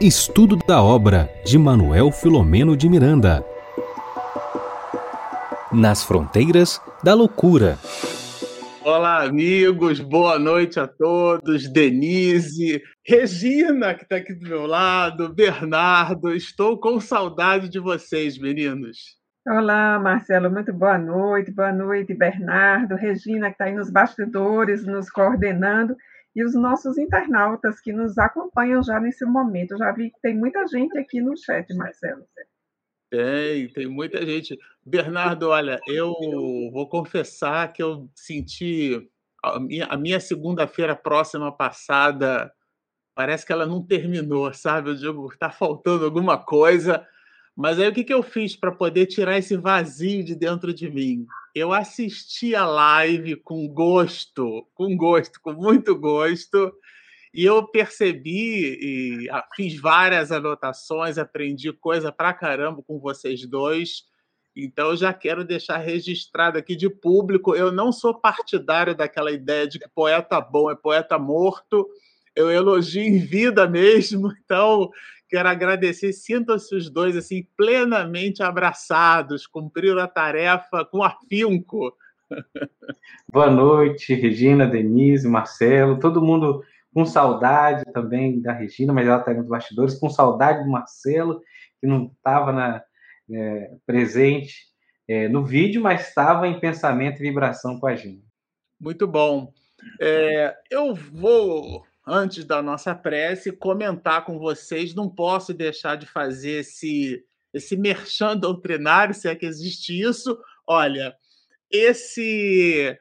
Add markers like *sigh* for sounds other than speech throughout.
Estudo da obra de Manuel Filomeno de Miranda. Nas fronteiras da loucura. Olá, amigos, boa noite a todos. Denise, Regina, que está aqui do meu lado, Bernardo, estou com saudade de vocês, meninos. Olá, Marcelo, muito boa noite. Boa noite, Bernardo, Regina, que está aí nos bastidores, nos coordenando e os nossos internautas que nos acompanham já nesse momento. Já vi que tem muita gente aqui no chat, Marcelo. Tem, tem muita gente. Bernardo, olha, eu vou confessar que eu senti a minha, a minha segunda-feira próxima passada, parece que ela não terminou, sabe? Eu digo, está faltando alguma coisa. Mas aí o que, que eu fiz para poder tirar esse vazio de dentro de mim? Eu assisti a live com gosto, com gosto, com muito gosto, e eu percebi e ah, fiz várias anotações, aprendi coisa pra caramba com vocês dois. Então eu já quero deixar registrado aqui de público, eu não sou partidário daquela ideia de que poeta bom é poeta morto. Eu elogio em vida mesmo, *laughs* então Quero agradecer, sintam-se os dois assim plenamente abraçados, cumpriram a tarefa com afinco. Boa noite, Regina, Denise, Marcelo, todo mundo com saudade também da Regina, mas ela está nos bastidores, com saudade do Marcelo, que não estava é, presente é, no vídeo, mas estava em pensamento e vibração com a gente. Muito bom. É, eu vou antes da nossa prece, comentar com vocês. Não posso deixar de fazer esse, esse merchan *laughs* doutrinário, se é que existe isso. Olha, esse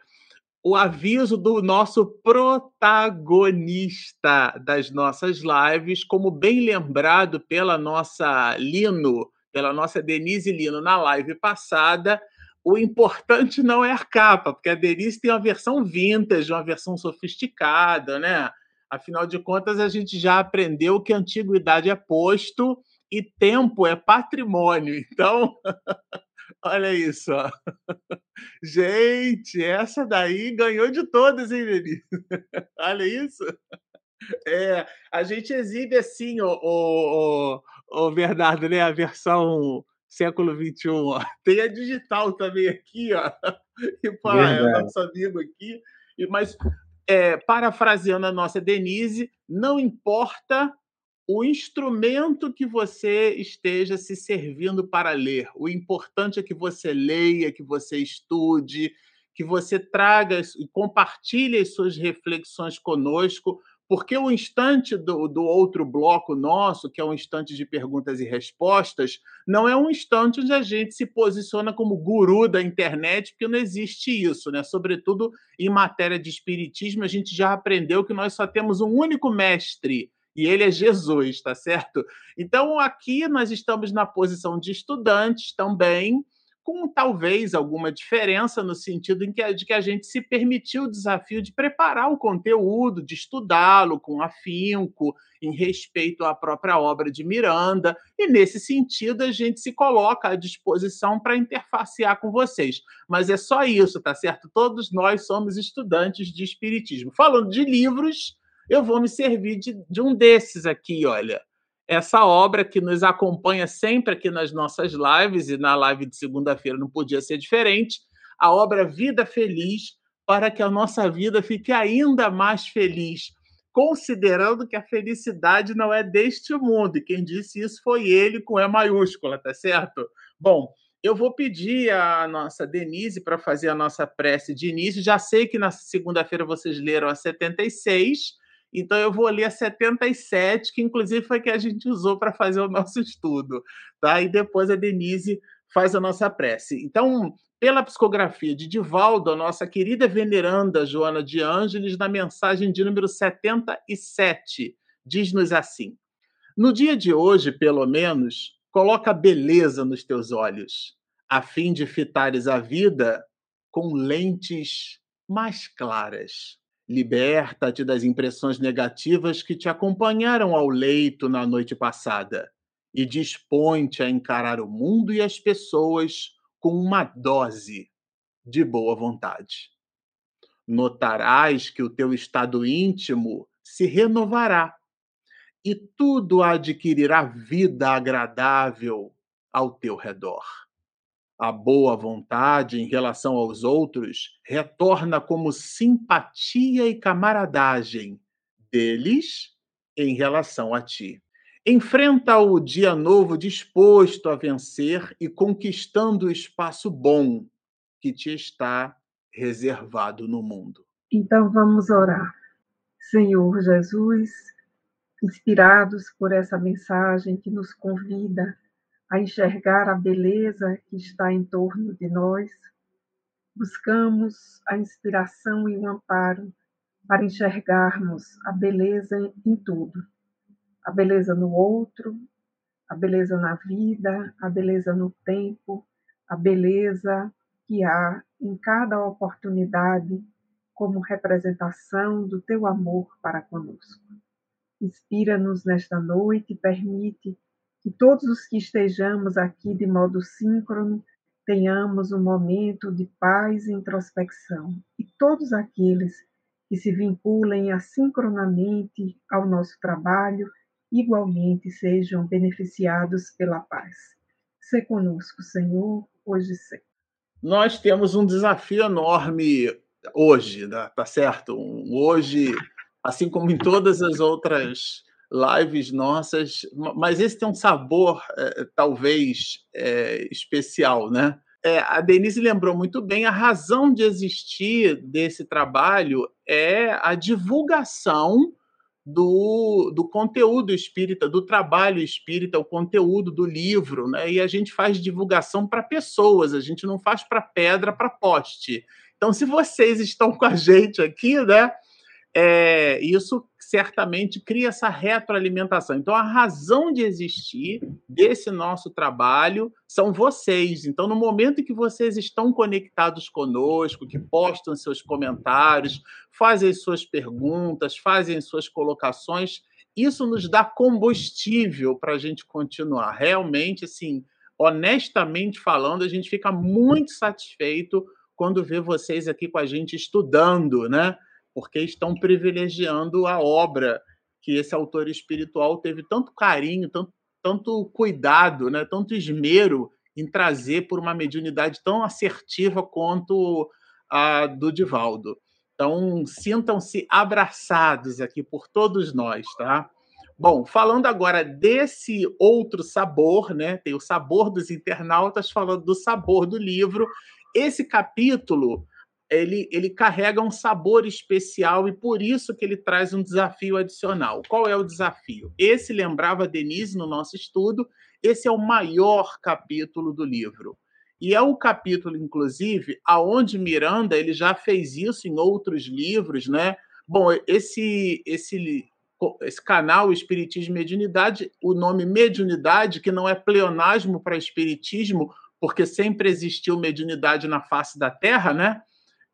o aviso do nosso protagonista das nossas lives, como bem lembrado pela nossa Lino, pela nossa Denise Lino na live passada, o importante não é a capa, porque a Denise tem uma versão vintage, uma versão sofisticada, né? Afinal de contas, a gente já aprendeu que antiguidade é posto e tempo é patrimônio. *laughs* Então, olha isso. Ó. Gente, essa daí ganhou de todas, hein, Denise? *laughs* olha isso. É, a gente exibe assim, o, o, o, Bernardo, né? A versão século XXI. Ó. Tem a digital também aqui, ó. *laughs* E pá, é o nosso amigo aqui. Mas é, parafraseando a nossa Denise, não importa o instrumento que você esteja se servindo para ler. O importante é que você leia, que você estude, que você traga e compartilhe as suas reflexões conosco, porque o instante do, do outro bloco nosso, que é um instante de perguntas e respostas, não é um instante onde a gente se posiciona como guru da internet, porque não existe isso, né? Sobretudo em matéria de espiritismo, a gente já aprendeu que nós só temos um único mestre, e ele é Jesus, tá certo? Então aqui nós estamos na posição de estudantes também, com talvez alguma diferença no sentido em que, de que a gente se permitiu o desafio de preparar o conteúdo, de estudá-lo com afinco, em respeito à própria obra de Miranda, e nesse sentido a gente se coloca à disposição para interfacear com vocês. Mas é só isso, tá certo? Todos nós somos estudantes de Espiritismo. Falando de livros, eu vou me servir de, de um desses aqui, olha essa obra que nos acompanha sempre aqui nas nossas lives, e na live de segunda-feira não podia ser diferente, a obra Vida Feliz, para que a nossa vida fique ainda mais feliz, considerando que a felicidade não é deste mundo, e quem disse isso foi ele com E maiúscula, tá certo? Bom, eu vou pedir à nossa Denise para fazer a nossa prece de início. Já sei que na segunda-feira vocês leram a 76, então eu vou ler a 77, que inclusive foi que a gente usou para fazer o nosso estudo, tá? E depois a Denise faz a nossa prece. Então, pela psicografia de Divaldo, a nossa querida veneranda Joana de Ângeles, na mensagem de número 77, diz-nos assim: No dia de hoje, pelo menos, coloca beleza nos teus olhos, a fim de fitares a vida com lentes mais claras. Liberta-te das impressões negativas que te acompanharam ao leito na noite passada e dispõe-te a encarar o mundo e as pessoas com uma dose de boa vontade. Notarás que o teu estado íntimo se renovará e tudo adquirirá vida agradável ao teu redor. A boa vontade em relação aos outros retorna como simpatia e camaradagem deles em relação a ti. Enfrenta o dia novo disposto a vencer e conquistando o espaço bom que te está reservado no mundo. Então vamos orar. Senhor Jesus, inspirados por essa mensagem que nos convida a enxergar a beleza que está em torno de nós, buscamos a inspiração e o amparo para enxergarmos a beleza em tudo. A beleza no outro, a beleza na vida, a beleza no tempo, a beleza que há em cada oportunidade como representação do teu amor para conosco. Inspira-nos nesta noite e permite que todos os que estejamos aqui de modo síncrono tenhamos um momento de paz e introspecção. E todos aqueles que se vinculem assincronamente ao nosso trabalho, igualmente sejam beneficiados pela paz. Se conosco, Senhor, hoje e sempre. Nós temos um desafio enorme hoje, né? tá certo? Hoje assim como em todas as outras lives nossas, mas esse tem um sabor é, talvez é, especial, né? É, a Denise lembrou muito bem, a razão de existir desse trabalho é a divulgação do, do conteúdo espírita, do trabalho espírita, o conteúdo do livro, né? E a gente faz divulgação para pessoas, a gente não faz para pedra, para poste. Então, se vocês estão com a gente aqui, né? É, isso certamente cria essa retroalimentação. Então, a razão de existir desse nosso trabalho são vocês. Então, no momento que vocês estão conectados conosco, que postam seus comentários, fazem suas perguntas, fazem suas colocações, isso nos dá combustível para a gente continuar. Realmente, assim, honestamente falando, a gente fica muito satisfeito quando vê vocês aqui com a gente estudando, né? Porque estão privilegiando a obra que esse autor espiritual teve tanto carinho, tanto, tanto cuidado, né, tanto esmero em trazer por uma mediunidade tão assertiva quanto a do Divaldo. Então, sintam-se abraçados aqui por todos nós, tá? Bom, falando agora desse outro sabor, né? Tem o sabor dos internautas falando do sabor do livro. Esse capítulo ele, ele carrega um sabor especial e por isso que ele traz um desafio adicional. Qual é o desafio? Esse lembrava Denise no nosso estudo, esse é o maior capítulo do livro. E é o capítulo, inclusive, aonde Miranda ele já fez isso em outros livros, né? Bom, esse esse esse canal Espiritismo e Mediunidade, o nome mediunidade, que não é pleonasmo para espiritismo, porque sempre existiu mediunidade na face da Terra, né?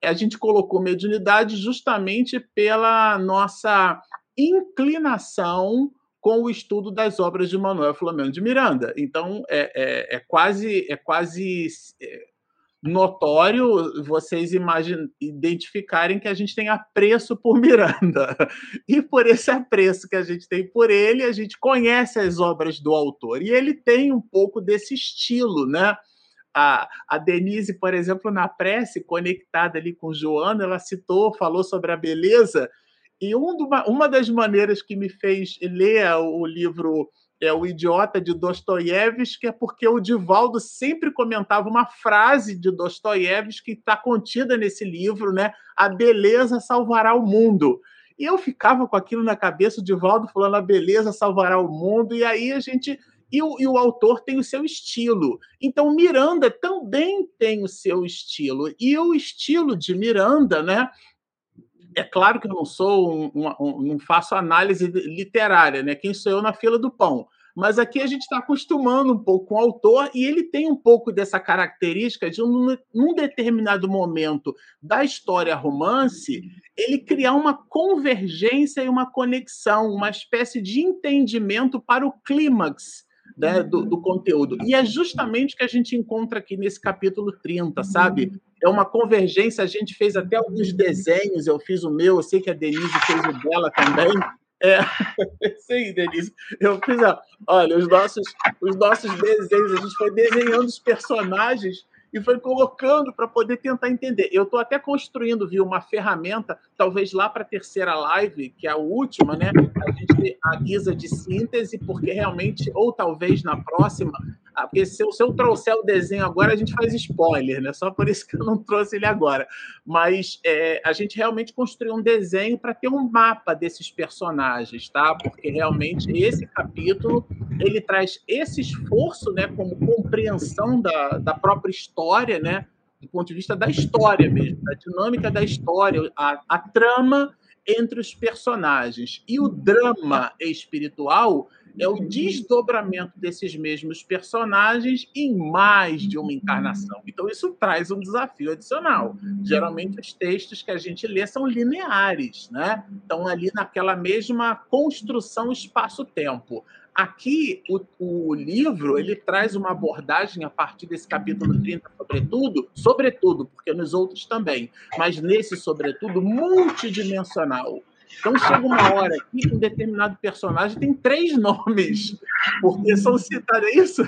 A gente colocou mediunidade justamente pela nossa inclinação com o estudo das obras de Manuel Flamengo de Miranda. Então, é, é, é quase, é quase é, notório vocês imagine, identificarem que a gente tem apreço por Miranda. *laughs* E por esse apreço que a gente tem por ele, a gente conhece as obras do autor. E ele tem um pouco desse estilo, né? A, a Denise, por exemplo, na prece, conectada ali com Joana, ela citou, falou sobre a beleza, e um do, uma das maneiras que me fez ler o livro é O Idiota de Dostoiévski, é porque o Divaldo sempre comentava uma frase de Dostoiévski que está contida nesse livro, né? A beleza salvará o mundo. E eu ficava com aquilo na cabeça, o Divaldo falando a beleza salvará o mundo, e aí a gente e o, e o autor tem o seu estilo. Então, Miranda também tem o seu estilo. E o estilo de Miranda, né? É claro que eu não sou um, um, não faço análise literária, né? Quem sou eu na fila do pão? Mas aqui a gente está acostumando um pouco com o autor e ele tem um pouco dessa característica de, um, num determinado momento da história romance, ele criar uma convergência e uma conexão, uma espécie de entendimento para o clímax né, do, do, conteúdo. E é justamente o que a gente encontra aqui nesse capítulo 30, sabe? É uma convergência, a gente fez até alguns desenhos, eu fiz o meu, eu sei que a Denise fez o dela também, É, *laughs* sim, Denise. Eu fiz, olha, os nossos, os nossos desenhos, a gente foi desenhando os personagens e foi colocando para poder tentar entender. Eu estou até construindo, viu, uma ferramenta, talvez lá para a terceira live, que é a última, né? A gente a guisa de síntese, porque realmente, ou talvez na próxima, ah, porque se eu, se eu trouxer o desenho agora, a gente faz spoiler, né? Só por isso que eu não trouxe ele agora. Mas é, a gente realmente construiu um desenho para ter um mapa desses personagens, tá? Porque realmente esse capítulo ele traz esse esforço, né, como compreensão da, da própria história, né? Do ponto de vista da história mesmo, da dinâmica da história, a, a trama entre os personagens. E o drama espiritual é o desdobramento desses mesmos personagens em mais de uma encarnação. Então, isso traz um desafio adicional. Geralmente, os textos que a gente lê são lineares, né? Estão ali naquela mesma construção espaço-tempo. Aqui, o, o, livro ele traz uma abordagem a partir desse capítulo 30, sobretudo, sobretudo, porque nos outros também, mas nesse, sobretudo, multidimensional. Então chega uma hora que um determinado personagem tem três nomes, porque são citados é isso,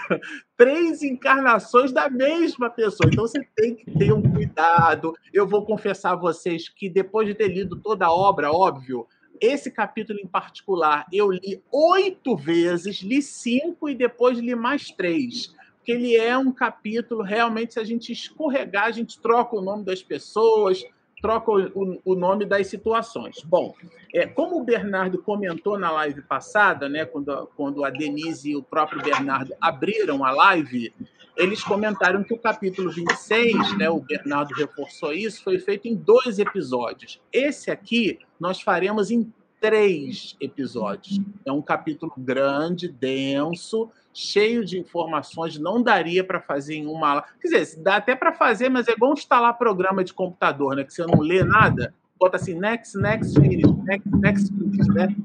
três encarnações da mesma pessoa. Então você tem que ter um cuidado. Eu vou confessar a vocês que depois de ter lido toda a obra, óbvio, esse capítulo em particular eu li oito vezes, li cinco e depois li mais três porque ele é um capítulo realmente se a gente escorregar a gente troca o nome das pessoas troca o, o, nome das situações. Bom, é, como o Bernardo comentou na live passada, né, quando, quando a Denise e o próprio Bernardo abriram a live, eles comentaram que o capítulo 26, né, o Bernardo reforçou isso, foi feito em dois episódios. Esse aqui nós faremos em três episódios. É um capítulo grande, denso, cheio de informações, não daria para fazer em uma aula. Quer dizer, dá até para fazer, mas é igual instalar programa de computador, né? Que você não lê nada, bota assim, next, next, finish, next, next, finish, né?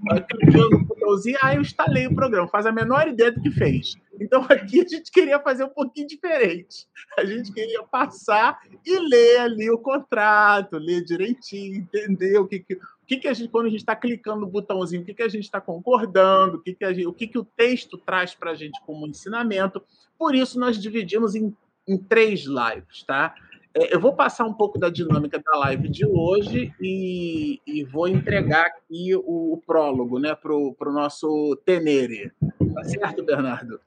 Aí eu instalei o programa, faz a menor ideia do que fez. Então *laughs* aqui a gente queria fazer um pouquinho diferente. A gente queria passar e ler ali o contrato, ler direitinho, entender o que, que o que, que a gente, quando a gente está clicando no botãozinho, o que, que a gente está concordando, o que, que, gente, o, que, que o texto traz para a gente como ensinamento. Por isso, nós dividimos em, em três lives, tá? É, eu vou passar um pouco da dinâmica da live de hoje e, e vou entregar aqui o, o prólogo né, para o nosso Tenere. Tá certo, Bernardo?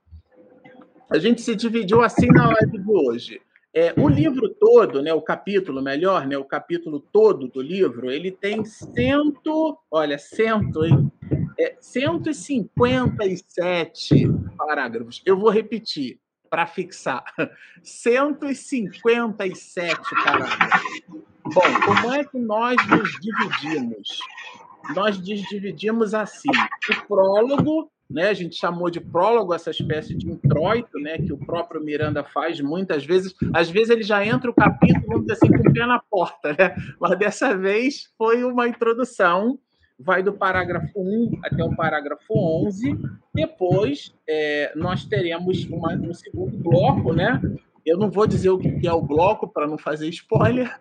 A gente se dividiu assim na live de hoje. É, o livro todo, né, o capítulo, melhor, né, o capítulo todo do livro, ele tem cento, olha, cento, hein? É, 157 parágrafos. Eu vou repetir para fixar. 157 parágrafos. Bom, como é que nós nos dividimos? Nós nos dividimos assim: o prólogo né? A gente chamou de prólogo essa espécie de introito, né? Que o próprio Miranda faz muitas vezes. Às vezes ele já entra o capítulo, vamos dizer assim, com o pé na porta, né? Mas dessa vez foi uma introdução, vai do parágrafo 1 até o parágrafo 11. Depois é, nós teremos uma, um segundo bloco, né? Eu não vou dizer o que é o bloco para não fazer spoiler.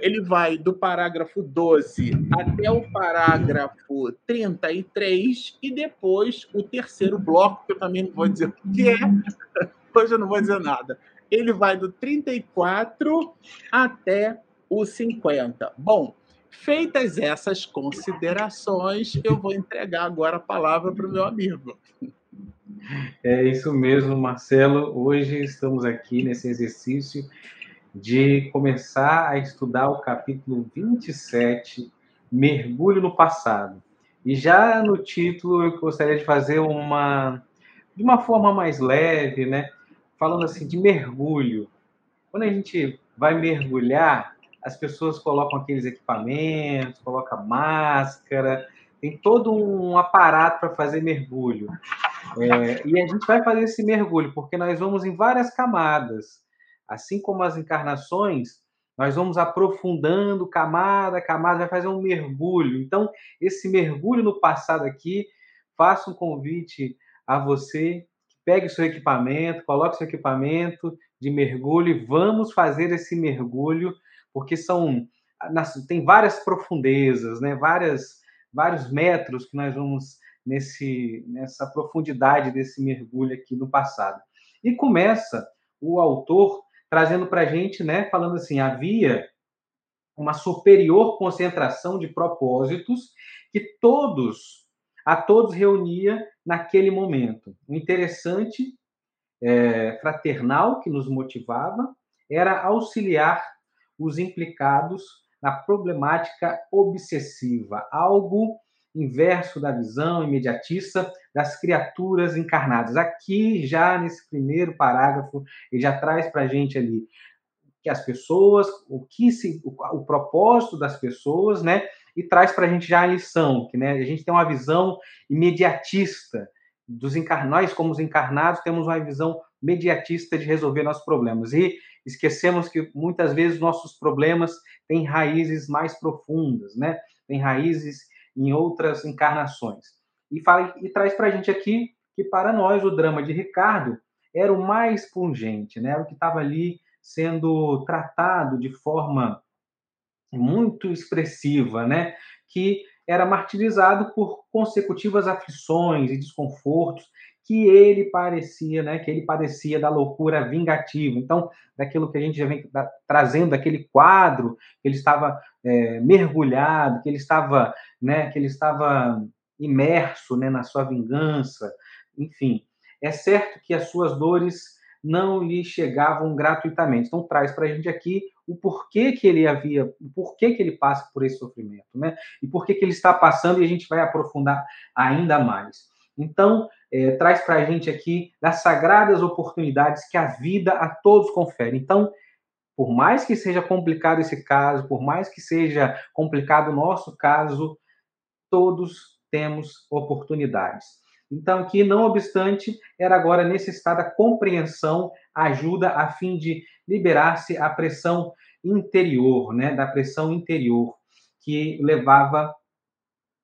Ele vai do parágrafo 12 até o parágrafo 33 e depois o terceiro bloco, que eu também não vou dizer o que é. *laughs* Hoje eu não vou dizer nada. Ele vai do 34 até o 50. Bom, feitas essas considerações, eu vou entregar agora a palavra para o meu amigo. É isso mesmo, Marcelo. Hoje estamos aqui nesse exercício de começar a estudar o capítulo 27, Mergulho no Passado. E já no título eu gostaria de fazer uma de uma forma mais leve, né? Falando assim de mergulho. Quando a gente vai mergulhar, as pessoas colocam aqueles equipamentos, colocam máscara, tem todo um aparato para fazer mergulho. É, e a gente vai fazer esse mergulho, porque nós vamos em várias camadas. Assim como as encarnações, nós vamos aprofundando camada a camada, vai fazer um mergulho. Então, esse mergulho no passado aqui, faça um convite a você, pegue seu equipamento, coloque seu equipamento de mergulho e vamos fazer esse mergulho, porque são tem várias profundezas, né? várias vários metros que nós vamos nesse, nessa profundidade desse mergulho aqui no passado. E começa o autor trazendo para a gente, né, falando assim, havia uma superior concentração de propósitos que todos, a todos reunia naquele momento. O interessante, é, fraternal, que nos motivava, era auxiliar os implicados na problemática obsessiva, algo inverso da visão imediatista das criaturas encarnadas. Aqui, já nesse primeiro parágrafo, ele já traz para a gente ali que as pessoas, o que se, o, o propósito das pessoas, né? E traz para a gente já a lição, que né, a gente tem uma visão imediatista dos encarnados, como os encarnados temos uma visão mediatista de resolver nossos problemas e esquecemos que muitas vezes nossos problemas têm raízes mais profundas, né? Tem raízes em outras encarnações. E, fala, e traz para a gente aqui que, para nós, o drama de Ricardo era o mais pungente, né? o que estava ali sendo tratado de forma muito expressiva, né? que era martirizado por consecutivas aflições e desconfortos que ele parecia, né, que ele padecia da loucura vingativa. Então, daquilo que a gente já vem trazendo, daquele quadro que ele estava é, mergulhado, que ele estava, né, que ele estava imerso, né, na sua vingança, enfim. É certo que as suas dores não lhe chegavam gratuitamente. Então traz para a gente aqui o porquê que ele havia, o porquê que ele passa por esse sofrimento, né? E por que ele está passando e a gente vai aprofundar ainda mais. Então, é, traz para a gente aqui das sagradas oportunidades que a vida a todos confere. Então, por mais que seja complicado esse caso, por mais que seja complicado o nosso caso, todos temos oportunidades. Então, aqui, não obstante, era agora necessitada compreensão, ajuda a fim de liberar-se a pressão interior, né, da pressão interior que levava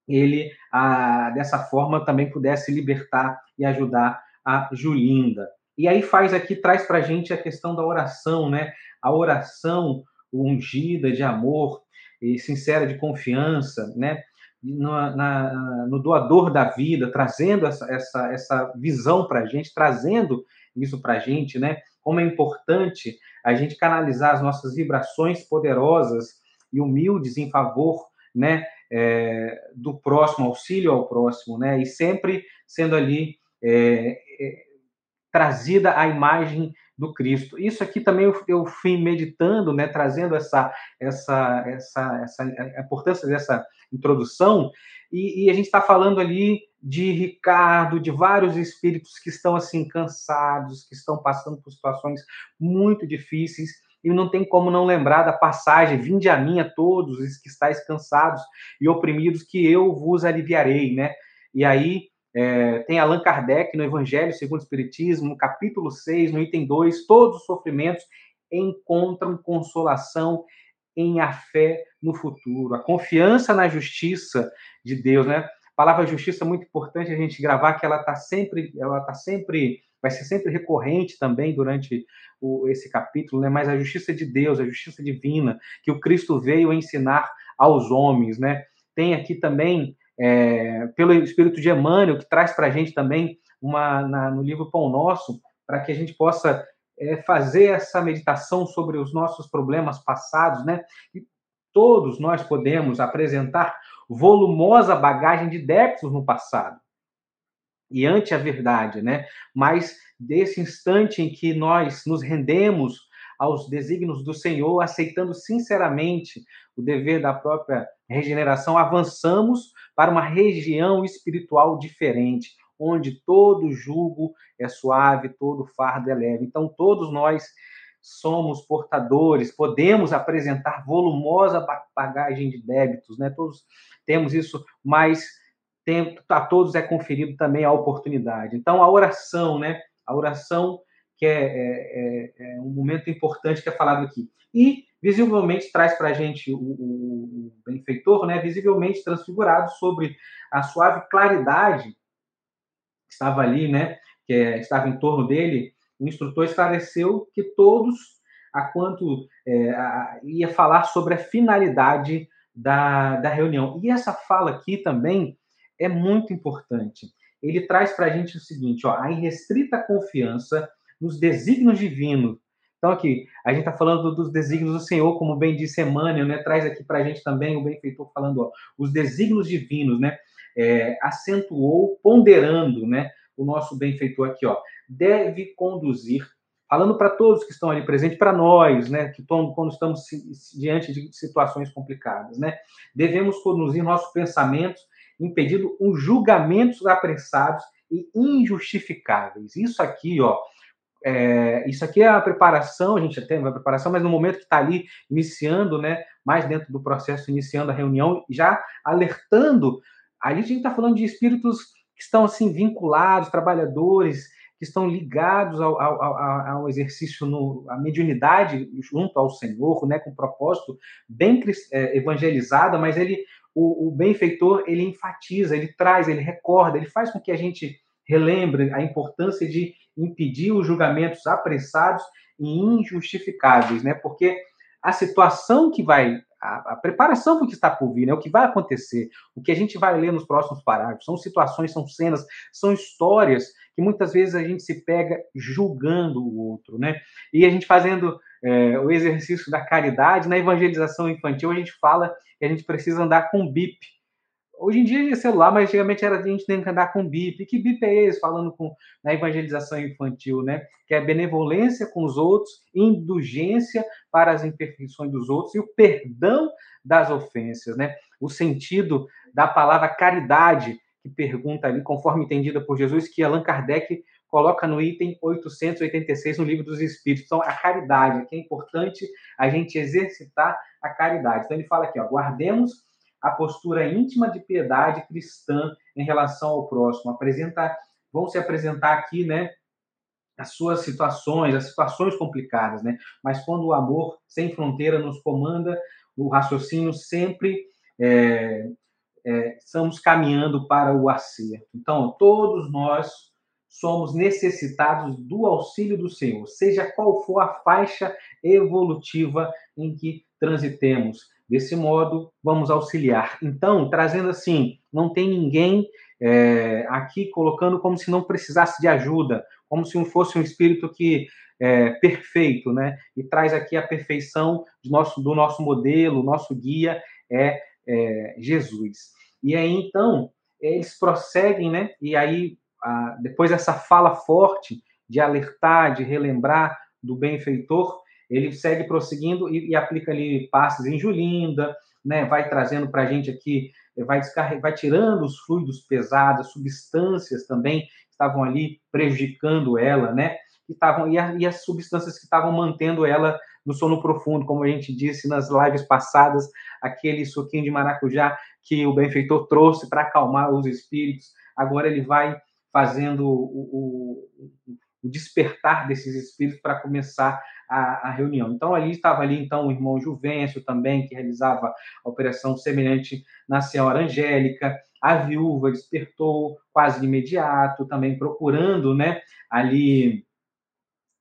ele a, dessa forma também pudesse libertar e ajudar a Julinda. E aí faz aqui, traz para a gente a questão da oração, né? A oração ungida de amor e sincera de confiança, né? No, na, no doador da vida, trazendo essa, essa, essa visão para a gente, trazendo isso para a gente, né? Como é importante a gente canalizar as nossas vibrações poderosas e humildes em favor, né? É, do próximo, auxílio ao próximo, né? E sempre sendo ali é, é, trazida a imagem do Cristo. Isso aqui também eu, eu fui meditando, né? Trazendo essa, essa, essa, essa a importância dessa introdução. E, e a gente está falando ali de Ricardo, de vários espíritos que estão assim cansados, que estão passando por situações muito difíceis e não tem como não lembrar da passagem: Vinde a mim a todos os que estáis cansados e oprimidos, que eu vos aliviarei, né? E aí é, tem Allan Kardec no Evangelho segundo o Espiritismo, capítulo 6, no item 2, todos os sofrimentos encontram consolação em a fé no futuro, a confiança na justiça de Deus, né? A palavra justiça é muito importante a gente gravar que ela está sempre, ela tá sempre vai ser sempre recorrente também durante o, esse capítulo, né? mas a justiça de Deus, a justiça divina, que o Cristo veio ensinar aos homens. Né? Tem aqui também, é, pelo Espírito de Emmanuel, que traz para a gente também uma, na, no livro Pão Nosso, para que a gente possa é, fazer essa meditação sobre os nossos problemas passados, né? E todos nós podemos apresentar volumosa bagagem de débitos no passado e ante a verdade, né? Mas desse instante em que nós nos rendemos aos desígnios do Senhor, aceitando sinceramente o dever da própria regeneração, avançamos para uma região espiritual diferente, onde todo jugo é suave, todo fardo é leve. Então, todos nós somos portadores, podemos apresentar volumosa bagagem de débitos, né? Todos temos isso, mas tem, a todos é conferido também a oportunidade. Então, a oração, né? A oração que é, é, é, é um momento importante que é falado aqui. E, visivelmente, traz para a gente o, o, benfeitor, né? Visivelmente transfigurado sobre a suave claridade que estava ali, né? Que é, estava em torno dele. O instrutor esclareceu que todos, a quanto é, a, ia falar sobre a finalidade da, da reunião. E essa fala aqui também é muito importante. Ele traz para a gente o seguinte: ó, a irrestrita confiança nos desígnios divinos. Então, aqui, a gente está falando dos desígnios do Senhor, como bem disse Emmanuel, né? traz aqui para a gente também o benfeitor falando, ó, os desígnios divinos, né? É, acentuou, ponderando, né? O nosso benfeitor aqui, ó, deve conduzir falando para todos que estão ali presentes, para nós, né, que quando estamos diante de situações complicadas, né, devemos conduzir nossos pensamentos impedindo os julgamentos apressados e injustificáveis. Isso aqui, ó, é, isso aqui é a preparação, a gente tem uma preparação, mas no momento que está ali iniciando, né, mais dentro do processo, iniciando a reunião, já alertando, ali a gente está falando de espíritos que estão assim vinculados, trabalhadores, que estão ligados ao, ao, ao, ao exercício, no, à mediunidade junto ao Senhor, né, com um propósito bem é, mas ele, o, o benfeitor, ele enfatiza, ele traz, ele recorda, ele faz com que a gente relembre a importância de impedir os julgamentos apressados e injustificáveis, né? Porque a situação que vai, a, a preparação para o que está por vir, né? o que vai acontecer, o que a gente vai ler nos próximos parágrafos, são situações, são cenas, são histórias que muitas vezes a gente se pega julgando o outro, né? E a gente fazendo é, o exercício da caridade, na evangelização infantil, a gente fala que a gente precisa andar com bip, Hoje em dia é celular, mas antigamente era a gente tem que andar com BIP. Que BIP é esse? Falando com, na evangelização infantil, né? Que é benevolência com os outros, indulgência para as imperfeições dos outros e o perdão das ofensas, né? O sentido da palavra caridade, que pergunta ali, conforme entendida por Jesus, que Allan Kardec coloca no item 886 no Livro dos Espíritos. Então, a caridade, que é importante a gente exercitar a caridade. Então, ele fala aqui, ó, guardemos a postura íntima de piedade cristã em relação ao próximo. Apresenta, vão se apresentar aqui, né, as suas situações, as situações complicadas, né? Mas quando o amor sem fronteira nos comanda, o raciocínio sempre é, é, estamos caminhando para o acerto. Então, todos nós somos necessitados do auxílio do Senhor, seja qual for a faixa evolutiva em que transitemos. Desse modo, vamos auxiliar. Então, trazendo assim, não tem ninguém é, aqui colocando como se não precisasse de ajuda, como se fosse um espírito que é perfeito, né? E traz aqui a perfeição do nosso, do nosso modelo, nosso guia é, é Jesus. E aí, então, eles prosseguem, né? E aí, a, depois dessa fala forte de alertar, de relembrar do benfeitor, ele segue prosseguindo e, e aplica ali passes em Julinda, né, vai trazendo para a gente aqui, vai, vai tirando os fluidos pesados, substâncias também que estavam ali prejudicando ela, né, e, tavam, e, e as substâncias que estavam mantendo ela no sono profundo, como a gente disse nas lives passadas, aquele suquinho de maracujá que o benfeitor trouxe para acalmar os espíritos, agora ele vai fazendo o, o, o despertar desses espíritos para começar a, a, reunião. Então, ali estava ali, então, o irmão Juvencio também, que realizava a operação semelhante na Senhora Angélica, a viúva despertou quase de imediato, também procurando, né, ali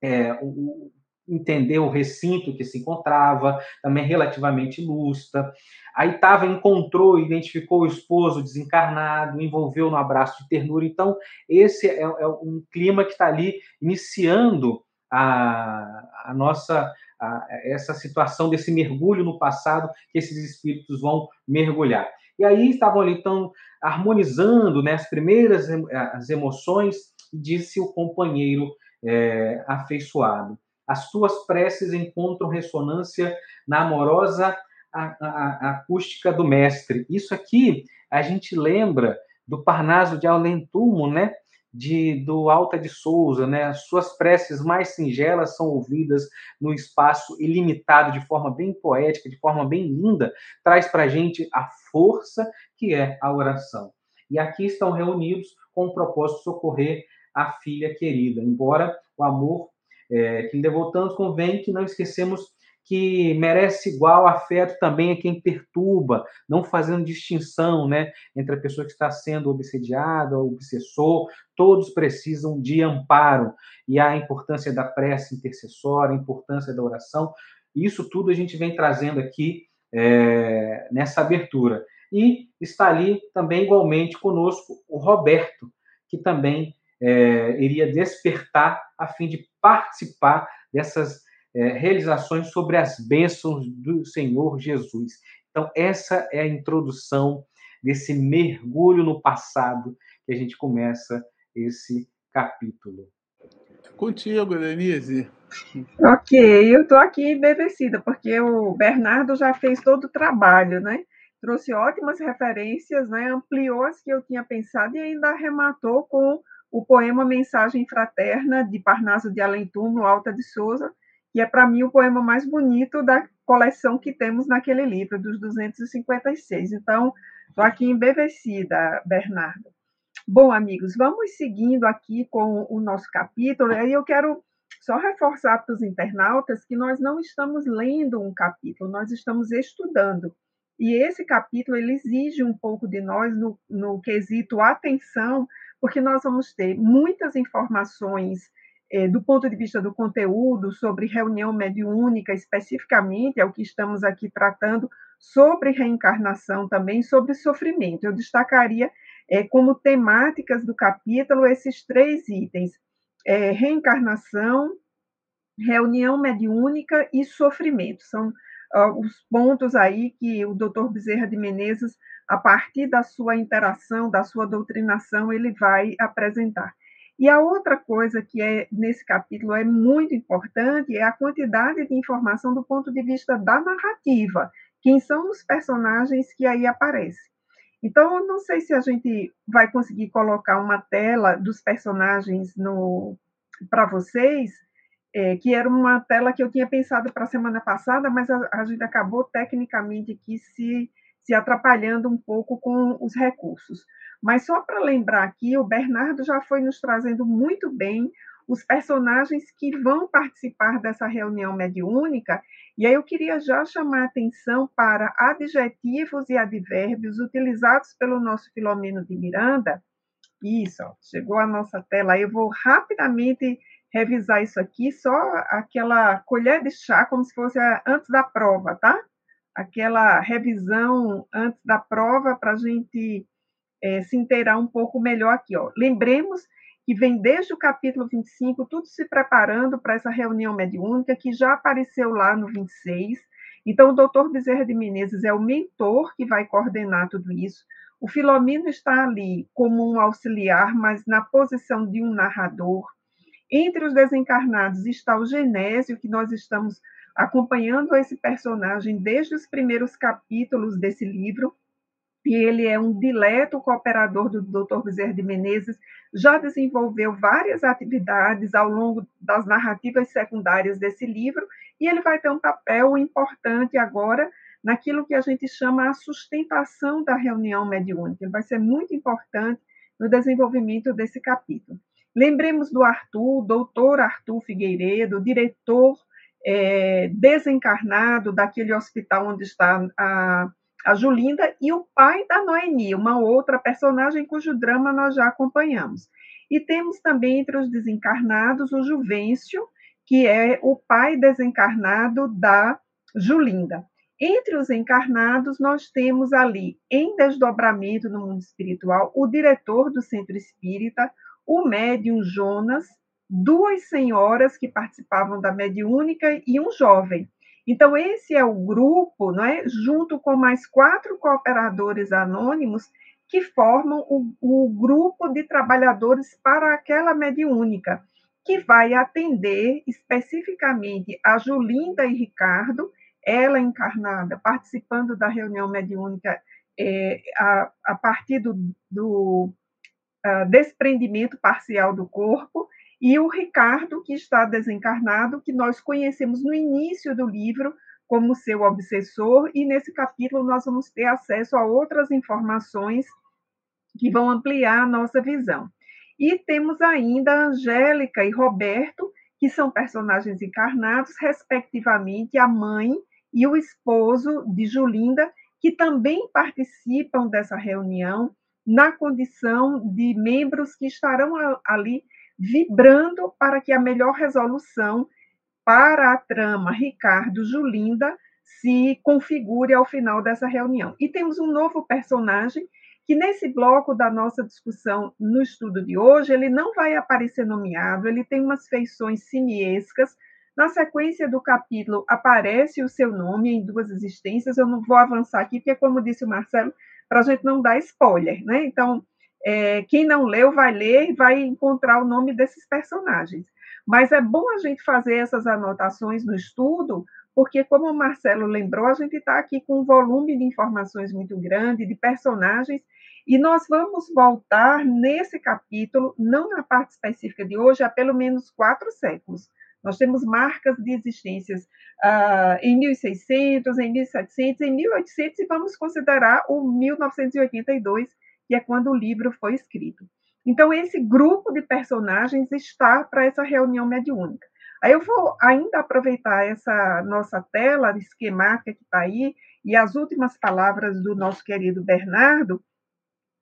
é, o, entender o recinto que se encontrava, também relativamente lúcida. Aí estava, encontrou, identificou o esposo desencarnado, envolveu no abraço de ternura. Então, esse é, é um clima que está ali iniciando a, a nossa a, essa situação desse mergulho no passado que esses espíritos vão mergulhar. E aí estavam ali então harmonizando né, as primeiras as emoções, disse o companheiro é, afeiçoado. As tuas preces encontram ressonância na amorosa acústica do mestre. Isso aqui a gente lembra do Parnaso de Alentumo, né? de, do Alta de Souza, né? As suas preces mais singelas são ouvidas no espaço ilimitado, de forma bem poética, de forma bem linda, traz para a gente a força que é a oração. E aqui estão reunidos com o propósito de socorrer a filha querida, embora o amor é, que tanto, convém que não esquecemos que merece igual afeto também a quem perturba, não fazendo distinção né, entre a pessoa que está sendo obsediada, o obsessor, todos precisam de amparo. E a importância da prece intercessória, a importância da oração, isso tudo a gente vem trazendo aqui é, nessa abertura. E está ali também igualmente conosco o Roberto, que também é, iria despertar a fim de participar dessas é, realizações sobre as bênçãos do Senhor Jesus. Então, essa é a introdução desse mergulho no passado que a gente começa esse capítulo. Contigo, Denise. Ok, eu estou aqui embevecida, porque o Bernardo já fez todo o trabalho, né? Trouxe ótimas referências, né? ampliou as que eu tinha pensado e ainda arrematou com o poema Mensagem Fraterna, de Parnaso de Além Túmulo, Alta de Souza, que é, para mim, o poema mais bonito da coleção que temos naquele livro, dos 256. Então, estou aqui embevecida, Bernardo. Bom, amigos, vamos seguindo aqui com o nosso capítulo, e aí eu quero só reforçar para os internautas que nós não estamos lendo um capítulo, nós estamos estudando. E esse capítulo ele exige um pouco de nós no, no quesito atenção, porque nós vamos ter muitas informações eh, do ponto de vista do conteúdo sobre reunião mediúnica, especificamente, é o que estamos aqui tratando, sobre reencarnação também, sobre sofrimento. Eu destacaria eh, como temáticas do capítulo esses três itens: é, reencarnação, reunião mediúnica e sofrimento. São uh, os pontos aí que o doutor Bezerra de Menezes, a partir da sua interação, da sua doutrinação, ele vai apresentar. E a outra coisa que é nesse capítulo é muito importante é a quantidade de informação do ponto de vista da narrativa. Quem são os personagens que aí aparecem? Então, eu não sei se a gente vai conseguir colocar uma tela dos personagens para vocês, é, que era uma tela que eu tinha pensado para a semana passada, mas a, a, gente acabou tecnicamente aqui se, se atrapalhando um pouco com os recursos. Mas só para lembrar aqui, o Bernardo já foi nos trazendo muito bem os personagens que vão participar dessa reunião mediúnica, e aí eu queria já chamar a atenção para adjetivos e advérbios utilizados pelo nosso Filomeno de Miranda. Isso, chegou a nossa tela, eu vou rapidamente revisar isso aqui, só aquela colher de chá, como se fosse antes da prova, tá? Aquela revisão antes da prova para a gente é, se inteirar um pouco melhor aqui. Ó. Lembremos que vem desde o capítulo 25, tudo se preparando para essa reunião mediúnica, que já apareceu lá no 26. Então, o doutor Bezerra de Menezes é o mentor que vai coordenar tudo isso. O Filomeno está ali como um auxiliar, mas na posição de um narrador. Entre os desencarnados está o Genésio, que nós estamos acompanhando esse personagem desde os primeiros capítulos desse livro, e ele é um dileto cooperador do Dr. Bezerra de Menezes, já desenvolveu várias atividades ao longo das narrativas secundárias desse livro, e ele vai ter um papel importante agora naquilo que a gente chama a sustentação da reunião mediúnica. Ele vai ser muito importante no desenvolvimento desse capítulo. Lembremos do Arthur, doutor Arthur Figueiredo, diretor é, desencarnado daquele hospital onde está a, a Julinda, e o pai da Noemi, uma outra personagem cujo drama nós já acompanhamos. E temos também entre os desencarnados o Juvencio, que é o pai desencarnado da Julinda. Entre os encarnados, nós temos ali, em desdobramento no mundo espiritual, o diretor do centro espírita, o médium Jonas, duas senhoras que participavam da mediúnica e um jovem. Então, esse é o grupo, não é? junto com mais quatro cooperadores anônimos, que formam o, o grupo de trabalhadores para aquela mediúnica, que vai atender especificamente a Julinda e Ricardo, ela encarnada, participando da reunião mediúnica é, a, a partir do, do desprendimento parcial do corpo, e o Ricardo, que está desencarnado, que nós conhecemos no início do livro como seu obsessor, e nesse capítulo nós vamos ter acesso a outras informações que vão ampliar a nossa visão. E temos ainda Angélica e Roberto, que são personagens encarnados, respectivamente a mãe e o esposo de Julinda, que também participam dessa reunião na condição de membros que estarão ali vibrando para que a melhor resolução para a trama Ricardo Julinda se configure ao final dessa reunião. E temos um novo personagem que nesse bloco da nossa discussão no estudo de hoje, ele não vai aparecer nomeado, ele tem umas feições simiescas. Na sequência do capítulo aparece o seu nome em duas existências. Eu não vou avançar aqui, porque, como disse o Marcelo, para a gente não dar spoiler, né? Então, é, quem não leu vai ler e vai encontrar o nome desses personagens. Mas é bom a gente fazer essas anotações no estudo, porque, como o Marcelo lembrou, a gente está aqui com um volume de informações muito grande, de personagens, e nós vamos voltar nesse capítulo, não na parte específica de hoje, há pelo menos quatro séculos. Nós temos marcas de existências uh, em 1600, em 1700, em 1800, e vamos considerar o 1982, que é quando o livro foi escrito. Então, esse grupo de personagens está para essa reunião mediúnica. Aí eu vou ainda aproveitar essa nossa tela esquemática que está aí e as últimas palavras do nosso querido Bernardo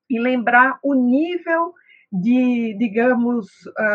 e lembrar o nível de, digamos,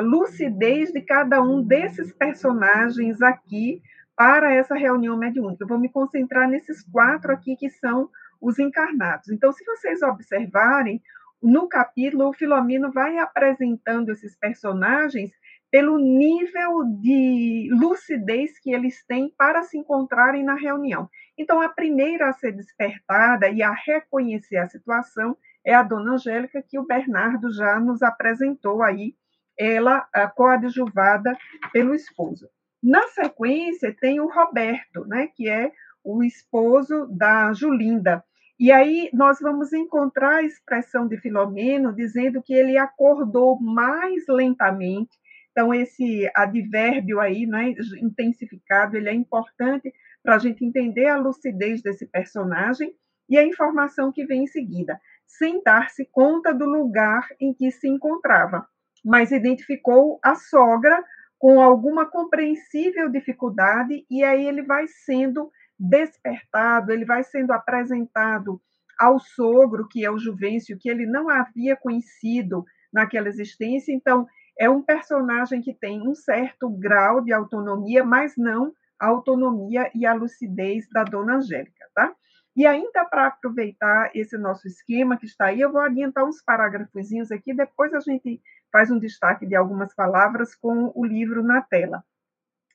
lucidez de cada um desses personagens aqui para essa reunião mediúnica. Eu vou me concentrar nesses quatro aqui que são os encarnados. Então, se vocês observarem, no capítulo, o Filomeno vai apresentando esses personagens pelo nível de lucidez que eles têm para se encontrarem na reunião. Então, a primeira a ser despertada e a reconhecer a situação é a dona Angélica, que o Bernardo já nos apresentou aí, ela coadjuvada pelo esposo. Na sequência, tem o Roberto, né, que é o esposo da Julinda. E aí nós vamos encontrar a expressão de Filomeno dizendo que ele acordou mais lentamente. Então, esse advérbio aí, né, intensificado, ele é importante para a gente entender a lucidez desse personagem e a informação que vem em seguida sem dar-se conta do lugar em que se encontrava, mas identificou a sogra com alguma compreensível dificuldade e aí ele vai sendo despertado, ele vai sendo apresentado ao sogro, que é o Juvencio, que ele não havia conhecido naquela existência. Então, é um personagem que tem um certo grau de autonomia, mas não a autonomia e a lucidez da dona Angélica, tá? E ainda para aproveitar esse nosso esquema que está aí, eu vou adiantar uns parágrafozinhos aqui, depois a gente faz um destaque de algumas palavras com o livro na tela.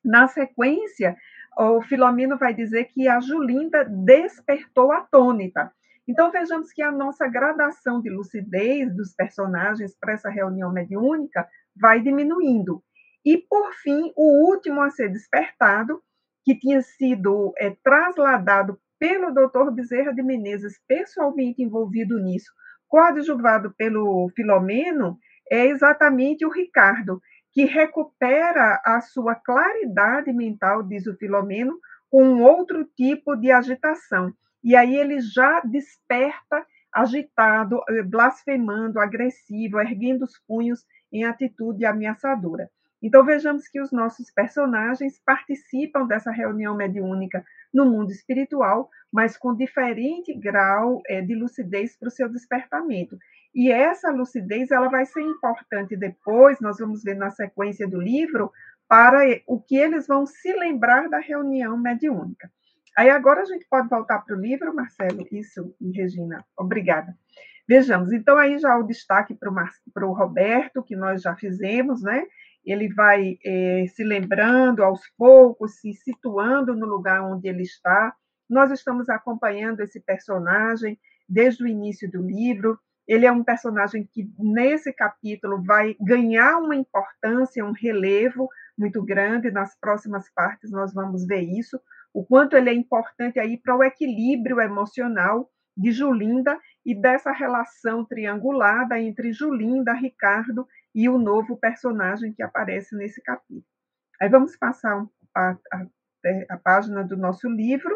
Na sequência, o Filomeno vai dizer que a Julinda despertou atônita. Então vejamos que a nossa gradação de lucidez dos personagens para essa reunião mediúnica vai diminuindo. E, por fim, o último a ser despertado, que tinha sido é, trasladado pelo Dr. Bezerra de Menezes, pessoalmente envolvido nisso, coadjuvado pelo Filomeno, é exatamente o Ricardo, que recupera a sua claridade mental, diz o Filomeno, com outro tipo de agitação. E aí ele já desperta agitado, eh, blasfemando, agressivo, erguendo os punhos em atitude ameaçadora. Então vejamos que os nossos personagens participam dessa reunião mediúnica no mundo espiritual, mas com diferente grau é, de lucidez para o seu despertamento. E essa lucidez ela vai ser importante depois, nós vamos ver na sequência do livro, para o que eles vão se lembrar da reunião mediúnica. Aí agora a gente pode voltar para o livro, Marcelo? Isso, Regina. Obrigada. Vejamos, então aí já o destaque para o Roberto, que nós já fizemos, né? Ele vai é, se lembrando aos poucos, se situando no lugar onde ele está. Nós estamos acompanhando esse personagem desde o início do livro. Ele é um personagem que, nesse capítulo, vai ganhar uma importância, um relevo muito grande. Nas próximas partes, nós vamos ver isso. O quanto ele é importante aí para o equilíbrio emocional de Julinda e dessa relação triangulada entre Julinda, Ricardo e o novo personagem que aparece nesse capítulo. Aí vamos passar a, a, a página do nosso livro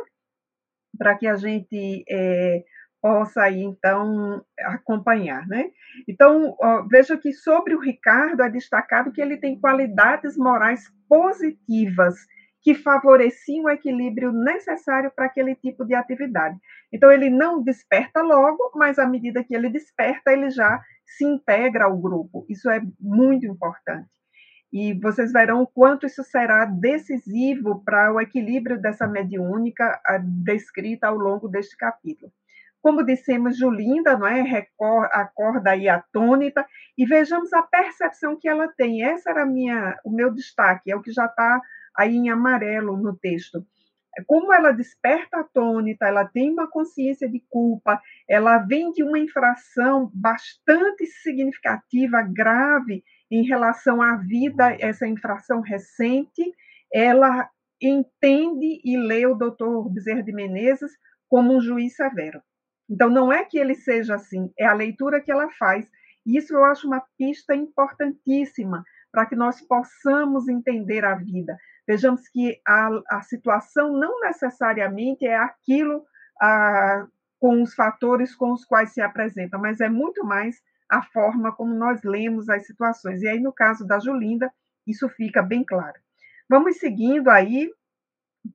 para que a gente é, possa aí, então, acompanhar. Né? Então, ó, veja que sobre o Ricardo é destacado que ele tem qualidades morais positivas que favoreciam o equilíbrio necessário para aquele tipo de atividade. Então, ele não desperta logo, mas à medida que ele desperta, ele já se integra ao grupo. Isso é muito importante. e vocês verão o quanto isso será decisivo para o equilíbrio dessa mediúnica descrita ao longo deste capítulo. Como dissemos, Julinda não é? acorda aí atônita e vejamos a percepção que ela tem. Essa era minha, o meu destaque, é o que já está aí em amarelo no texto. Como ela desperta atônita, ela tem uma consciência de culpa, ela vem de uma infração bastante significativa, grave, em relação à vida, essa infração recente, ela entende e lê o doutor Bezerra de Menezes como um juiz severo. Então, não é que ele seja assim, é a leitura que ela faz. Isso eu acho uma pista importantíssima para que nós possamos entender a vida. Vejamos que a, a situação não necessariamente é aquilo com os fatores com os quais se apresenta, mas é muito mais a forma como nós lemos as situações. E aí, no caso da Julinda, isso fica bem claro. Vamos seguindo aí,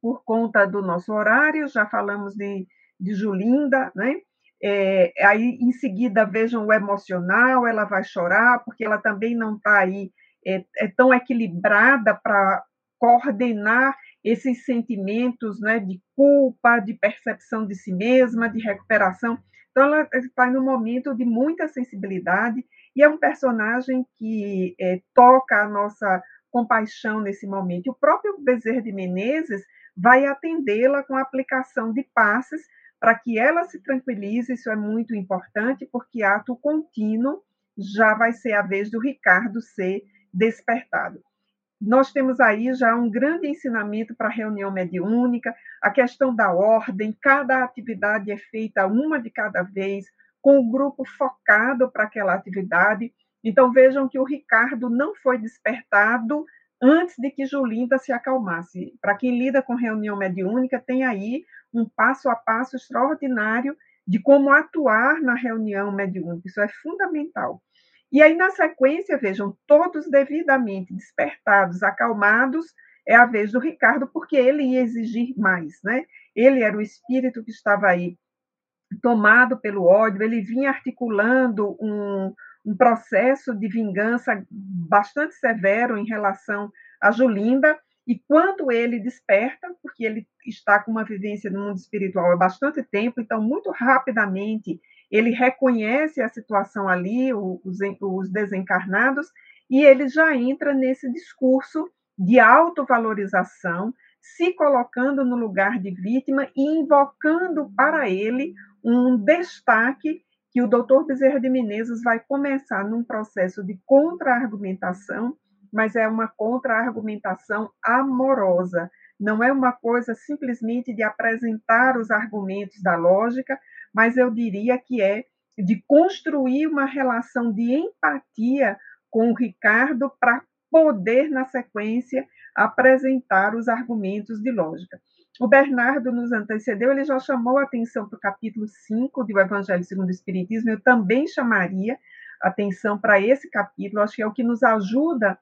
por conta do nosso horário, já falamos de, de Julinda, né? É, aí, em seguida, vejam o emocional, ela vai chorar, porque ela também não está aí é, é, tão equilibrada para coordenar esses sentimentos né, de culpa, de percepção de si mesma, de recuperação. Então, ela está num momento de muita sensibilidade e é um personagem que é, toca a nossa compaixão nesse momento. O próprio Bezerra de Menezes vai atendê-la com a aplicação de passes para que ela se tranquilize. Isso é muito importante, porque ato contínuo já vai ser a vez do Ricardo ser despertado nós temos aí já um grande ensinamento para a reunião mediúnica, a questão da ordem, cada atividade é feita uma de cada vez, com o grupo focado para aquela atividade. Então vejam que o Ricardo não foi despertado antes de que Julinda se acalmasse. Para quem lida com reunião mediúnica, tem aí um passo a passo extraordinário de como atuar na reunião mediúnica. Isso é fundamental. E aí, na sequência, vejam, todos devidamente despertados, acalmados, é a vez do Ricardo, porque ele ia exigir mais, né? Ele era o espírito que estava aí tomado pelo ódio, ele vinha articulando um, um processo de vingança bastante severo em relação a Julinda, e quando ele desperta, porque ele está com uma vivência no mundo espiritual há bastante tempo, então, muito rapidamente, ele reconhece a situação ali, os, os desencarnados, e ele já entra nesse discurso de autovalorização, se colocando no lugar de vítima e invocando para ele um destaque que o doutor Bezerra de Menezes vai começar num processo de contra-argumentação, mas é uma contra-argumentação amorosa, não é uma coisa simplesmente de apresentar os argumentos da lógica, mas eu diria que é de construir uma relação de empatia com o Ricardo para poder, na sequência, apresentar os argumentos de lógica. O Bernardo nos antecedeu, ele já chamou a atenção para o capítulo 5 do Evangelho segundo o Espiritismo, eu também chamaria atenção para esse capítulo, acho que é o que nos ajuda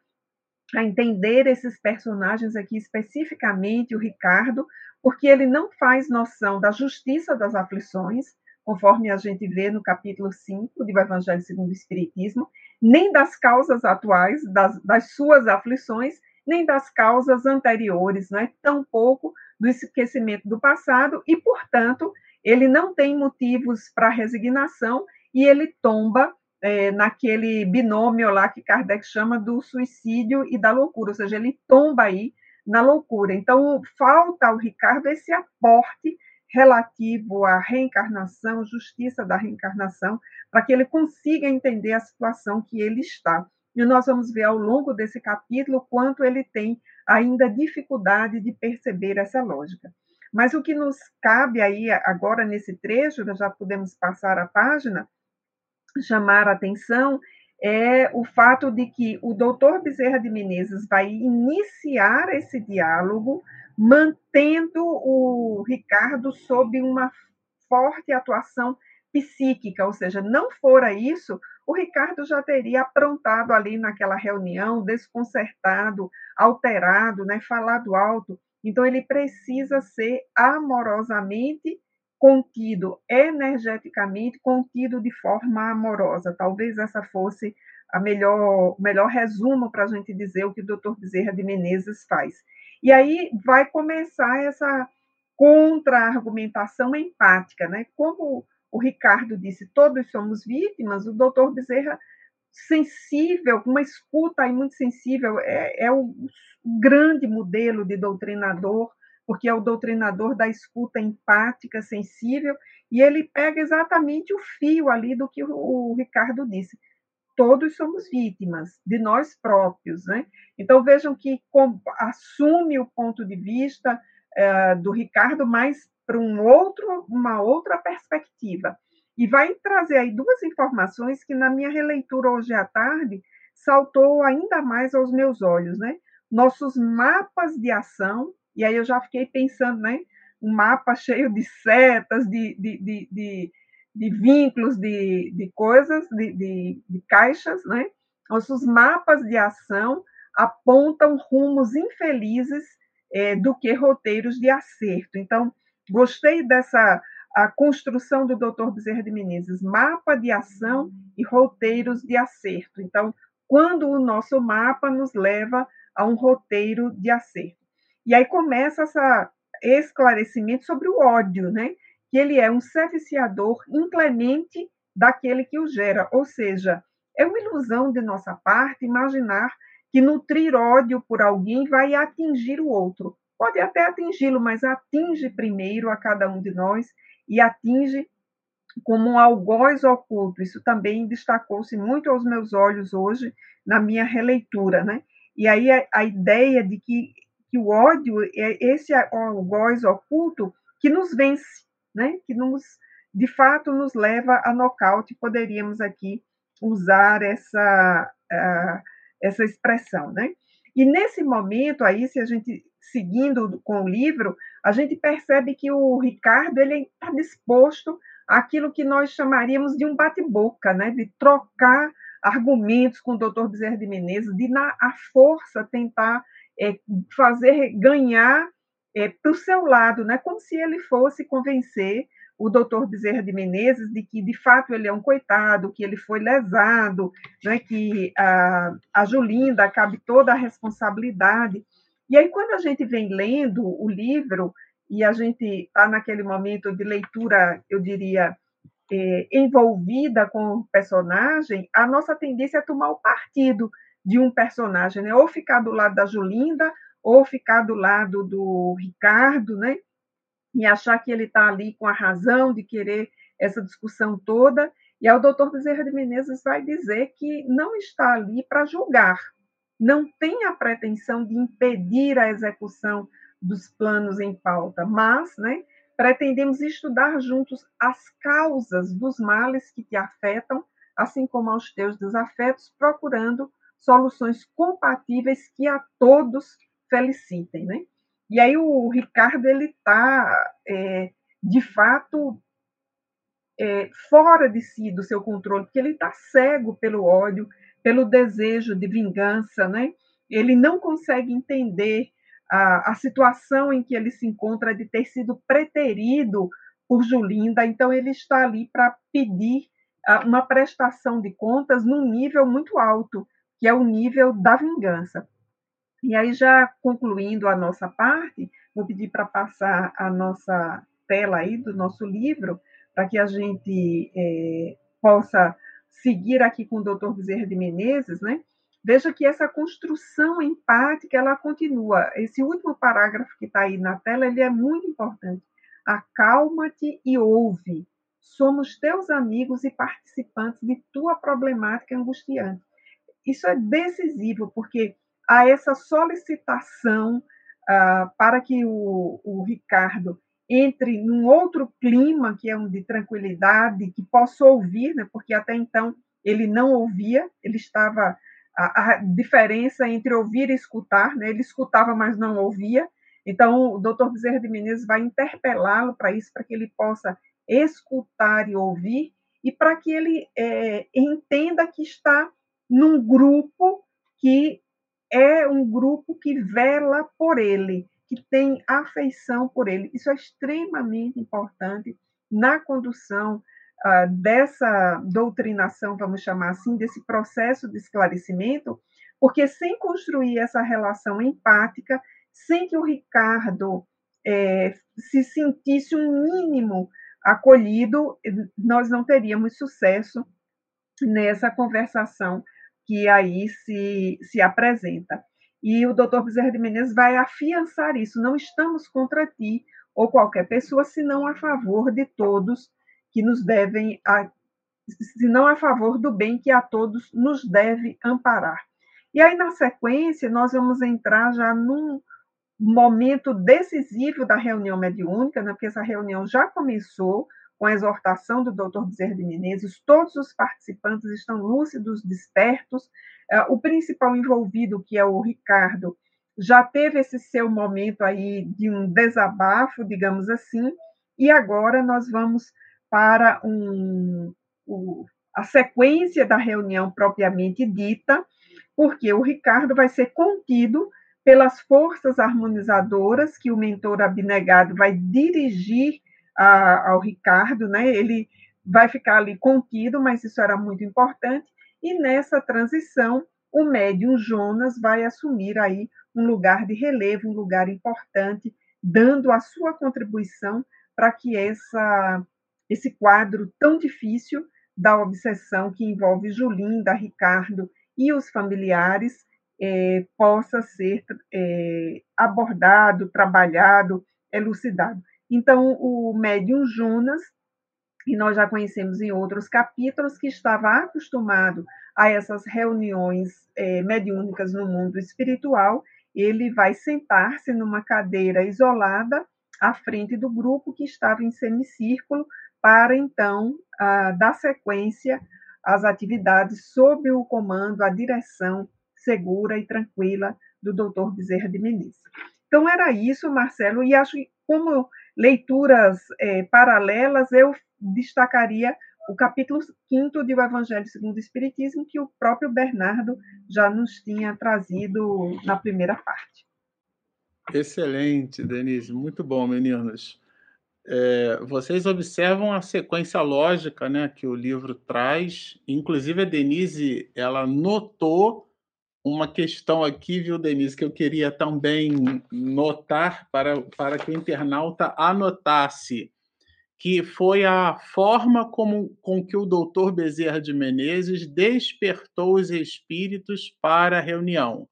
a entender esses personagens aqui, especificamente o Ricardo, porque ele não faz noção da justiça das aflições, conforme a gente vê no capítulo 5 do Evangelho segundo o Espiritismo, nem das causas atuais, das, das suas aflições, nem das causas anteriores, não é? tampouco do esquecimento do passado, e, portanto, ele não tem motivos para resignação e ele tomba é, naquele binômio lá que Kardec chama do suicídio e da loucura, ou seja, ele tomba aí na loucura. Então, falta ao Ricardo esse aporte relativo à reencarnação, justiça da reencarnação, para que ele consiga entender a situação que ele está. E nós vamos ver ao longo desse capítulo quanto ele tem ainda dificuldade de perceber essa lógica. Mas o que nos cabe aí agora nesse trecho, já podemos passar a página, chamar a atenção é o fato de que o doutor Bezerra de Menezes vai iniciar esse diálogo mantendo o Ricardo sob uma forte atuação psíquica, ou seja, não fora isso, o Ricardo já teria aprontado ali naquela reunião, desconcertado, alterado, né, falado alto. Então ele precisa ser amorosamente contido, energeticamente contido de forma amorosa. Talvez essa fosse a melhor, o melhor resumo para a gente dizer o que o doutor Bezerra de Menezes faz. E aí vai começar essa contra-argumentação empática, né? Como o Ricardo disse, todos somos vítimas, o doutor Bezerra sensível, uma escuta aí muito sensível, é, é o grande modelo de doutrinador, porque é o doutrinador da escuta empática, sensível, e ele pega exatamente o fio ali do que o, Ricardo disse. Todos somos vítimas de nós próprios, né? Então vejam que assume o ponto de vista uh, do Ricardo, mas para um outro, uma outra perspectiva. E vai trazer aí duas informações que na minha releitura hoje à tarde saltou ainda mais aos meus olhos, né? Nossos mapas de ação, e aí eu já fiquei pensando, né? Um mapa cheio de setas, de, de, de, de, vínculos, de, de coisas, de, de, de caixas, né? Nossos mapas de ação apontam rumos infelizes é, do que roteiros de acerto. Então, gostei dessa a construção do Dr. Bezerra de Menezes, mapa de ação e roteiros de acerto. Então, quando o nosso mapa nos leva a um roteiro de acerto. E aí começa esse esclarecimento sobre o ódio, né? Que ele é um serviciador inclemente daquele que o gera, ou seja, é uma ilusão de nossa parte imaginar que nutrir ódio por alguém vai atingir o outro. Pode até atingi-lo, mas atinge primeiro a cada um de nós e atinge como um algoz oculto. Isso também destacou-se muito aos meus olhos hoje na minha releitura, né? E aí a, a ideia de que, que o ódio é esse algoz oculto que nos vence, né? Que nos, de fato, nos leva a nocaute. Poderíamos aqui usar essa, uh, essa expressão, né? E nesse momento aí, se a gente seguindo com o livro, a gente percebe que o Ricardo ele está disposto àquilo que nós chamaríamos de um bate-boca, né? de trocar argumentos com o doutor Bezerra de Menezes, de na a força tentar é, fazer ganhar é, para o seu lado, né? como se ele fosse convencer o doutor Bezerra de Menezes de que, de fato, ele é um coitado, que ele foi lesado, né? que a, a Julinda cabe toda a responsabilidade. E aí, quando a gente vem lendo o livro, e a gente está naquele momento de leitura, eu diria, é, envolvida com o personagem, a nossa tendência é tomar o partido de um personagem, né? ou ficar do lado da Julinda, ou ficar do lado do Ricardo, né? e achar que ele está ali com a razão de querer essa discussão toda. E aí o doutor Bezerra de Menezes vai dizer que não está ali para julgar, não tem a pretensão de impedir a execução dos planos em pauta, mas né, pretendemos estudar juntos as causas dos males que te afetam, assim como aos teus desafetos, procurando soluções compatíveis que a todos felicitem. Né? E aí o Ricardo ele está, é, de fato, é, fora de si, do seu controle, porque ele está cego pelo ódio, pelo desejo de vingança, né? Ele não consegue entender a, a situação em que ele se encontra de ter sido preterido por Julinda, então ele está ali para pedir uh, uma prestação de contas num nível muito alto, que é o nível da vingança. E aí, já concluindo a nossa parte, vou pedir para passar a nossa tela aí do nosso livro, para que a gente é, possa seguir aqui com o doutor Bezerra de Menezes, né? Veja que essa construção empática, ela continua. Esse último parágrafo que está aí na tela, ele é muito importante. Acalma-te e ouve. Somos teus amigos e participantes de tua problemática angustiante. Isso é decisivo, porque há essa solicitação uh, para que o, o Ricardo entre num outro clima, que é um de tranquilidade, que possa ouvir, né? porque até então ele não ouvia, ele estava. A, a diferença entre ouvir e escutar, né? ele escutava, mas não ouvia. Então, o doutor Bezerra de Menezes vai interpelá-lo para isso, para que ele possa escutar e ouvir, e para que ele é, entenda que está num grupo que é um grupo que vela por ele, que tem afeição por ele. Isso é extremamente importante na condução uh, dessa doutrinação, vamos chamar assim, desse processo de esclarecimento, porque sem construir essa relação empática, sem que o Ricardo é, se sentisse um mínimo acolhido, nós não teríamos sucesso nessa conversação que aí se, se apresenta. E o doutor Bezerra de Menezes vai afiançar isso. Não estamos contra ti ou qualquer pessoa, senão a favor de todos que nos devem, a, senão a favor do bem que a todos nos deve amparar. E aí, na sequência, nós vamos entrar já num momento decisivo da reunião mediúnica, né, porque essa reunião já começou com a exortação do Dr. Bezerra de Menezes, todos os participantes estão lúcidos, despertos, é, o principal envolvido, que é o Ricardo, já teve esse seu momento aí de um desabafo, digamos assim, e agora nós vamos para um, o, a sequência da reunião propriamente dita, porque o Ricardo vai ser contido pelas forças harmonizadoras que o mentor abnegado vai dirigir a, ao Ricardo, né? Ele vai ficar ali contido, mas isso era muito importante. E nessa transição, o médium Jonas vai assumir aí um lugar de relevo, um lugar importante, dando a sua contribuição para que essa, esse quadro tão difícil da obsessão que envolve Julinda, Ricardo e os familiares é, possa ser é, abordado, trabalhado, elucidado. Então, o médium Jonas, que nós já conhecemos em outros capítulos, que estava acostumado a essas reuniões é, mediúnicas no mundo espiritual, ele vai sentar-se numa cadeira isolada à frente do grupo que estava em semicírculo, para então dar sequência às atividades sob o comando, a direção segura e tranquila do doutor Bezerra de Menezes. Então, era isso, Marcelo, e acho que, como leituras é, paralelas, eu destacaria o capítulo 5 de O Evangelho segundo o Espiritismo, que o próprio Bernardo já nos tinha trazido na primeira parte. Excelente, Denise, muito bom, meninos. É, vocês observam a sequência lógica né, que o livro traz. Inclusive, a Denise ela notou uma questão aqui, viu, Denise, que eu queria também notar para, para que o internauta anotasse, que foi a forma como, com que o doutor Bezerra de Menezes despertou os espíritos para a reunião.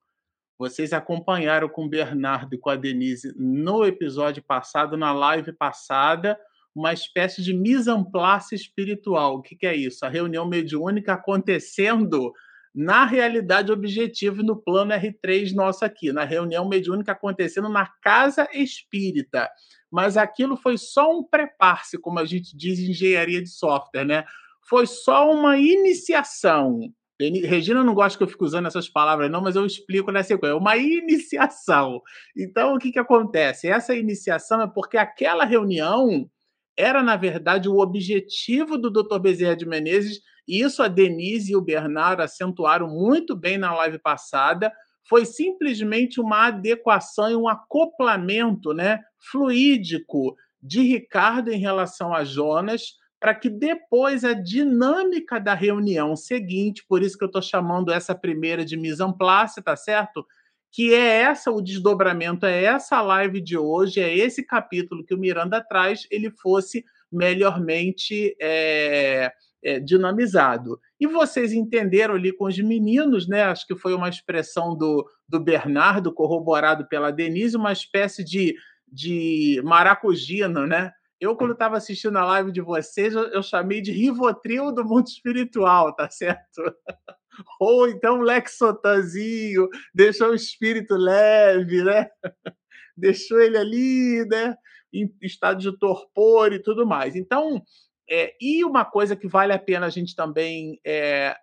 Vocês acompanharam com o Bernardo e com a Denise no episódio passado, na live passada, uma espécie de mise en place espiritual. O que, que é isso? A reunião mediúnica acontecendo na realidade objetiva no plano R3 nosso aqui, na reunião mediúnica acontecendo na casa espírita. Mas aquilo foi só um prepare como a gente diz em engenharia de software, né? Foi só uma iniciação. Regina não gosta que eu fique usando essas palavras, não, mas eu explico na sequência. Uma iniciação. Então, o que, que acontece? Essa iniciação é porque aquela reunião era, na verdade, o objetivo do Dr. Bezerra de Menezes isso a Denise e o Bernardo acentuaram muito bem na live passada. Foi simplesmente uma adequação e um acoplamento né, fluídico de Ricardo em relação a Jonas, para que depois a dinâmica da reunião seguinte, por isso que eu estou chamando essa primeira de mise en place, tá certo? Que é essa o desdobramento, é essa live de hoje, é esse capítulo que o Miranda traz, ele fosse melhormente é, é, dinamizado. E vocês entenderam ali com os meninos, né? Acho que foi uma expressão do, do Bernardo, corroborado pela Denise, uma espécie de, de maracujina, né? Eu, quando estava assistindo a live de vocês, eu, eu, chamei de Rivotril do mundo espiritual, tá certo? *laughs* Ou então Lexotanzinho, deixou o espírito leve, né? *laughs* Deixou ele ali, né? Em estado de torpor e tudo mais. Então, é, e uma coisa que vale a pena a gente também é,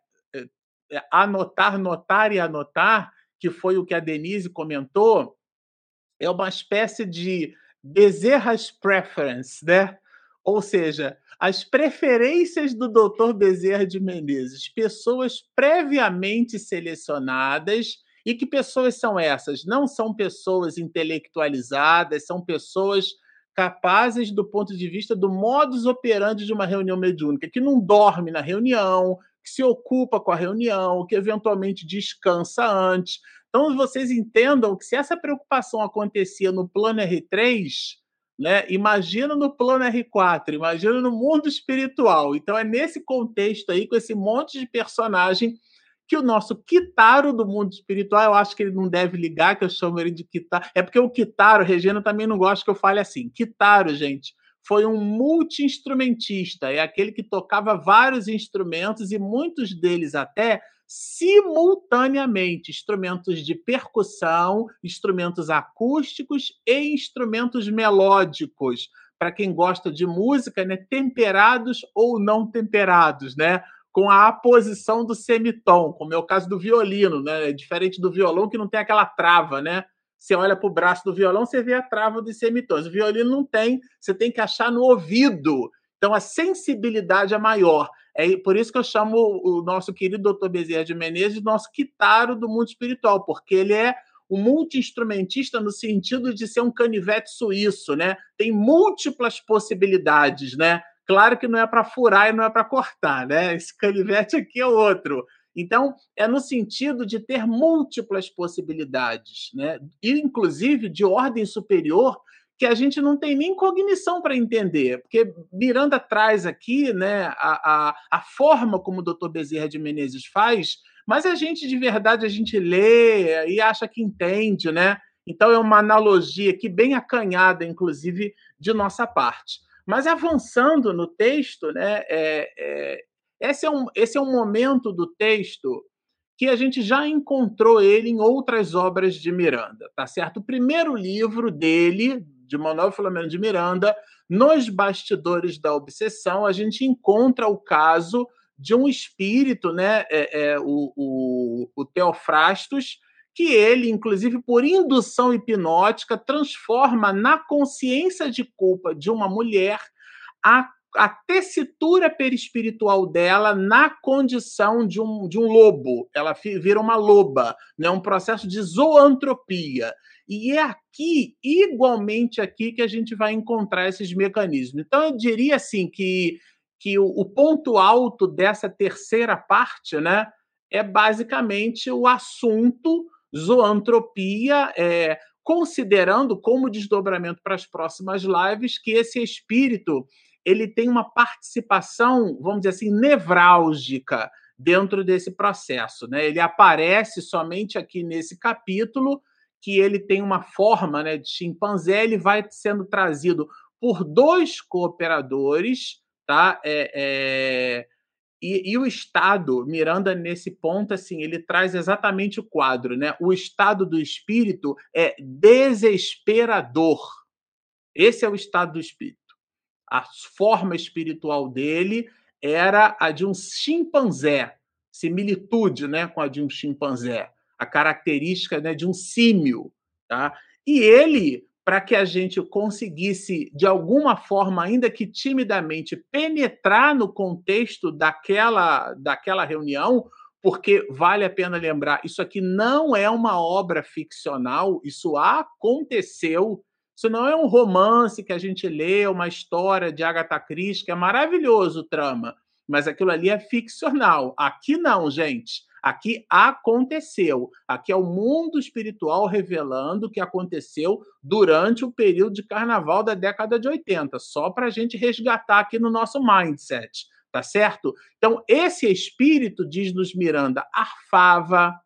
anotar, notar e anotar, que foi o que a Denise comentou, é uma espécie de Bezerra's preference, né? Ou seja, as preferências do Dr. Bezerra de Menezes, pessoas previamente selecionadas. E que pessoas são essas? Não são pessoas intelectualizadas, são pessoas capazes do ponto de vista do modus operandi de uma reunião mediúnica, que não dorme na reunião, que se ocupa com a reunião, que eventualmente descansa antes. Então, vocês entendam que se essa preocupação acontecia no plano R3, né, imagina no plano R4, imagina no mundo espiritual. Então, é nesse contexto aí, com esse monte de personagem que o nosso Kitaro do mundo espiritual, eu acho que ele não deve ligar, que eu chamo ele de Kitaro. É porque o Kitaro, Regina também não gosta que eu fale assim. Kitaro, gente, foi um multi-instrumentista, é aquele que tocava vários instrumentos e muitos deles até simultaneamente, instrumentos de percussão, instrumentos acústicos e instrumentos melódicos. Para quem gosta de música, né, temperados ou não temperados, né? Com a aposição do semitom, como é o caso do violino, né? É diferente do violão que não tem aquela trava, né? Você olha para o braço do violão, você vê a trava dos semitons. O violino não tem, você tem que achar no ouvido. Então a sensibilidade é maior. É por isso que eu chamo o nosso querido doutor Bezerra de Menezes nosso quitaro do mundo espiritual, porque ele é um multi-instrumentista no sentido de ser um canivete suíço, né? Tem múltiplas possibilidades, né? Claro que não é para furar e não é para cortar, né? Esse canivete aqui é outro. Então, é no sentido de ter múltiplas possibilidades, né? E, inclusive, de ordem superior, que a gente não tem nem cognição para entender, porque Miranda traz aqui né, a, a, a forma como o doutor Bezerra de Menezes faz, mas a gente, de verdade, a gente lê e acha que entende, né? Então, é uma analogia aqui bem acanhada, inclusive, de nossa parte. Mas avançando no texto, né, é, é, esse, é um, esse é um momento do texto que a gente já encontrou ele em outras obras de Miranda, tá certo? O primeiro livro dele, de Manuel Filomeno de Miranda, Nos Bastidores da Obsessão, a gente encontra o caso de um espírito, né, é, é, o, o, o Teofrastos, que ele, inclusive por indução hipnótica, transforma na consciência de culpa de uma mulher a, a tessitura perispiritual dela na condição de um, de um lobo. Ela vira uma loba, né? um processo de zoantropia. E é aqui, igualmente aqui, que a gente vai encontrar esses mecanismos. Então, eu diria assim que, que o, o ponto alto dessa terceira parte né, é basicamente o assunto zoantropia, é, considerando como desdobramento para as próximas lives que esse espírito ele tem uma participação, vamos dizer assim, nevrálgica dentro desse processo. Né? Ele aparece somente aqui nesse capítulo, que ele tem uma forma né, de chimpanzé, ele vai sendo trazido por dois cooperadores, tá? É, é, e, e, o Estado, Miranda, nesse ponto, assim, ele traz exatamente o quadro, né? O estado do espírito é desesperador. Esse é o estado do espírito. A forma espiritual dele era a de um chimpanzé, similitude né, com a de um chimpanzé, a característica né, de um símio. Tá? E ele para que a gente conseguisse, de alguma forma, ainda que timidamente, penetrar no contexto daquela, daquela reunião, porque vale a pena lembrar, isso aqui não é uma obra ficcional, isso aconteceu. Isso não é um romance que a gente lê, uma história de Agatha Christie, que é maravilhoso o trama, mas aquilo ali é ficcional. Aqui não, gente. Aqui aconteceu. Aqui é o mundo espiritual revelando o que aconteceu durante o período de carnaval da década de 80, só para a gente resgatar aqui no nosso mindset, tá certo? Então, esse espírito, diz-nos Miranda, arfava,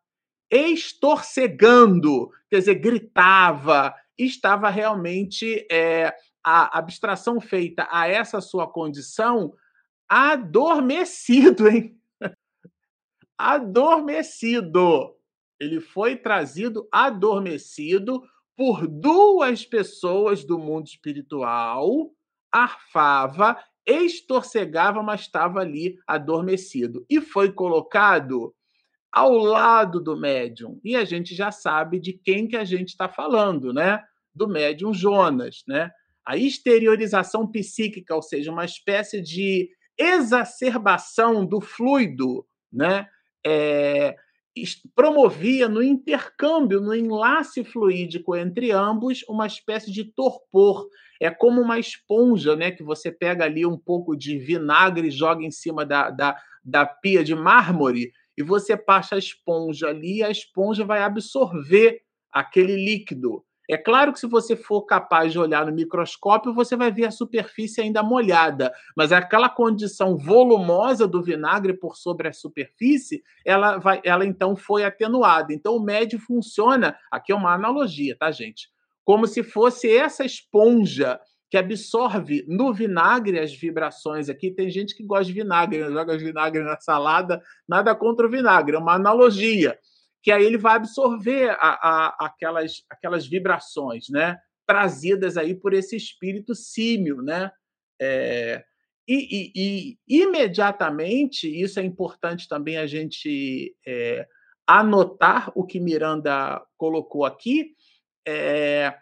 estorcegando, quer dizer, gritava, estava realmente é, a abstração feita a essa sua condição adormecido, hein? Adormecido. Ele foi trazido adormecido por duas pessoas do mundo espiritual, arfava, estorcegava, mas estava ali adormecido. E foi colocado ao lado do médium. E a gente já sabe de quem que a gente está falando, né? Do médium Jonas, né? A exteriorização psíquica, ou seja, uma espécie de exacerbação do fluido, né? É, promovia no intercâmbio, no enlace fluídico entre ambos, uma espécie de torpor. É como uma esponja, né? Que você pega ali um pouco de vinagre e joga em cima da, da, da pia de mármore, e você passa a esponja ali, e a esponja vai absorver aquele líquido. É claro que se você for capaz de olhar no microscópio, você vai ver a superfície ainda molhada, mas aquela condição volumosa do vinagre por sobre a superfície, ela vai, ela então foi atenuada. Então o médio funciona, aqui é uma analogia, tá, gente? Como se fosse essa esponja que absorve no vinagre as vibrações aqui. Tem gente que gosta de vinagre, né? joga vinagre na salada, nada contra o vinagre, é uma analogia que aí ele vai absorver a, a, aquelas, aquelas vibrações, né? Trazidas aí por esse espírito símio, né? É, e, e, e, imediatamente, isso é importante também a gente é, anotar o que Miranda colocou aqui, é,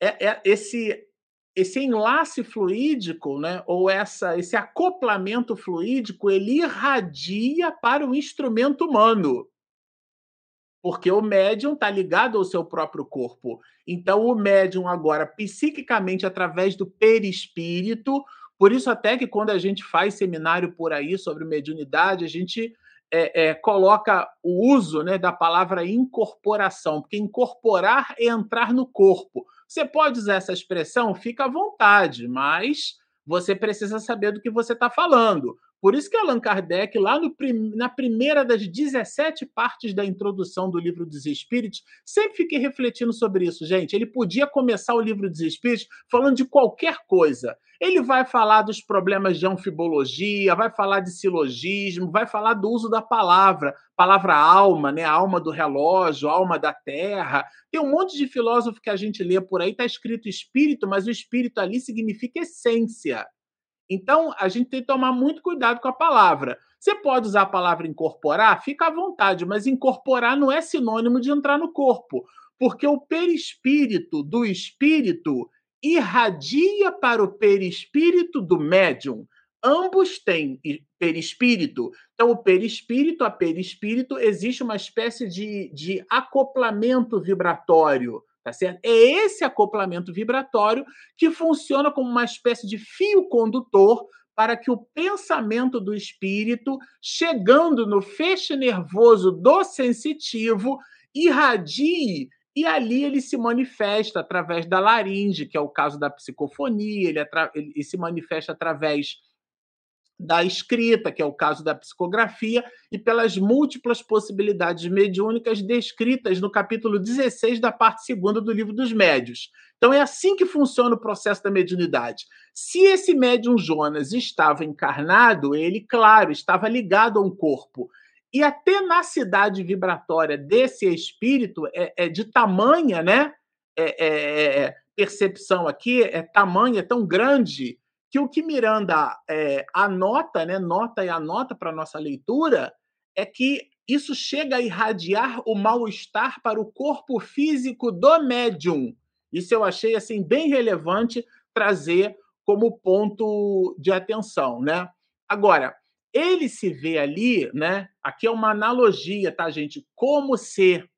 é, é esse, esse enlace fluídico, né, ou essa, esse acoplamento fluídico, ele irradia para o instrumento humano porque o médium está ligado ao seu próprio corpo. Então, o médium agora, psiquicamente, através do perispírito, por isso até que quando a gente faz seminário por aí sobre mediunidade, a gente é, é, coloca o uso né, da palavra incorporação, porque incorporar é entrar no corpo. Você pode usar essa expressão, fica à vontade, mas você precisa saber do que você está falando. Por isso que Allan Kardec, lá no, na primeira das 17 partes da introdução do livro dos Espíritos, sempre fiquei refletindo sobre isso, gente. Ele podia começar o livro dos Espíritos falando de qualquer coisa. Ele vai falar dos problemas de anfibologia, vai falar de silogismo, vai falar do uso da palavra, palavra alma, né? Alma do relógio, alma da terra. Tem um monte de filósofo que a gente lê por aí, está escrito espírito, mas o espírito ali significa essência. Então, a gente tem que tomar muito cuidado com a palavra. Você pode usar a palavra incorporar, fica à vontade, mas incorporar não é sinônimo de entrar no corpo, porque o perispírito do espírito irradia para o perispírito do médium. Ambos têm perispírito. Então, o perispírito a perispírito existe uma espécie de, de acoplamento vibratório Tá certo? É esse acoplamento vibratório que funciona como uma espécie de fio condutor para que o pensamento do espírito, chegando no feixe nervoso do sensitivo, irradie e ali ele se manifesta através da laringe, que é o caso da psicofonia, ele, ele se manifesta através da escrita, que é o caso da psicografia, e pelas múltiplas possibilidades mediúnicas descritas no capítulo 16 da parte segunda do livro dos médios. Então é assim que funciona o processo da mediunidade. Se esse médium Jonas estava encarnado, ele, claro, estava ligado a um corpo. E a tenacidade vibratória desse espírito é, é de tamanha, né? É, é, é percepção aqui é tamanha, é tão grande que o que Miranda é, anota, né, nota e anota para nossa leitura, é que isso chega a irradiar o mal-estar para o corpo físico do médium. Isso eu achei assim bem relevante trazer como ponto de atenção, né? Agora, ele se vê ali, né? Aqui é uma analogia, tá, gente? Como ser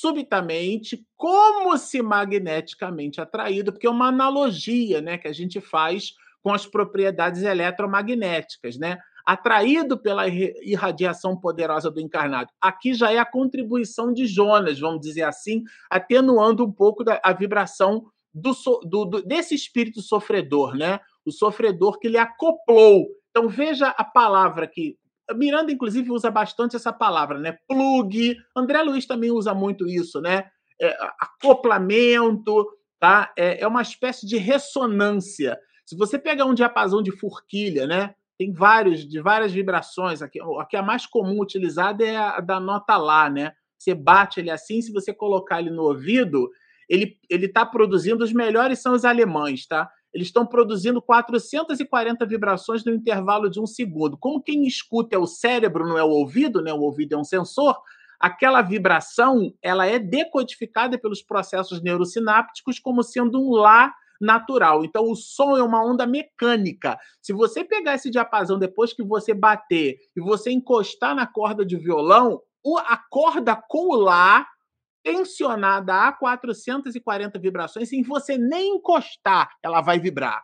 subitamente, como se magneticamente atraído, porque é uma analogia né, que a gente faz com as propriedades eletromagnéticas, né? Atraído pela irradiação poderosa do encarnado. Aqui já é a contribuição de Jonas, vamos dizer assim, atenuando um pouco da, a vibração do, do, do, desse espírito sofredor, né? O sofredor que ele acoplou. Então veja a palavra que Miranda, inclusive, usa bastante essa palavra, né? Plug. André Luiz também usa muito isso, né? É, acoplamento, tá? É, é uma espécie de ressonância. Se você pegar um diapasão de forquilha, né? Tem vários, de várias vibrações. Aqui, aqui a mais comum utilizada é a da nota Lá, né? Você bate ele assim, se você colocar ele no ouvido, ele está produzindo, os melhores são os alemães, tá? Eles estão produzindo 440 vibrações no intervalo de um segundo. Como quem escuta é o cérebro, não é o ouvido, né? O ouvido é um sensor. Aquela vibração, ela é decodificada pelos processos neurosinápticos como sendo um lá natural. Então, o som é uma onda mecânica. Se você pegar esse diapasão depois que você bater e você encostar na corda de violão, a corda com o Lá tensionada a 440 vibrações, sem você nem encostar, ela vai vibrar.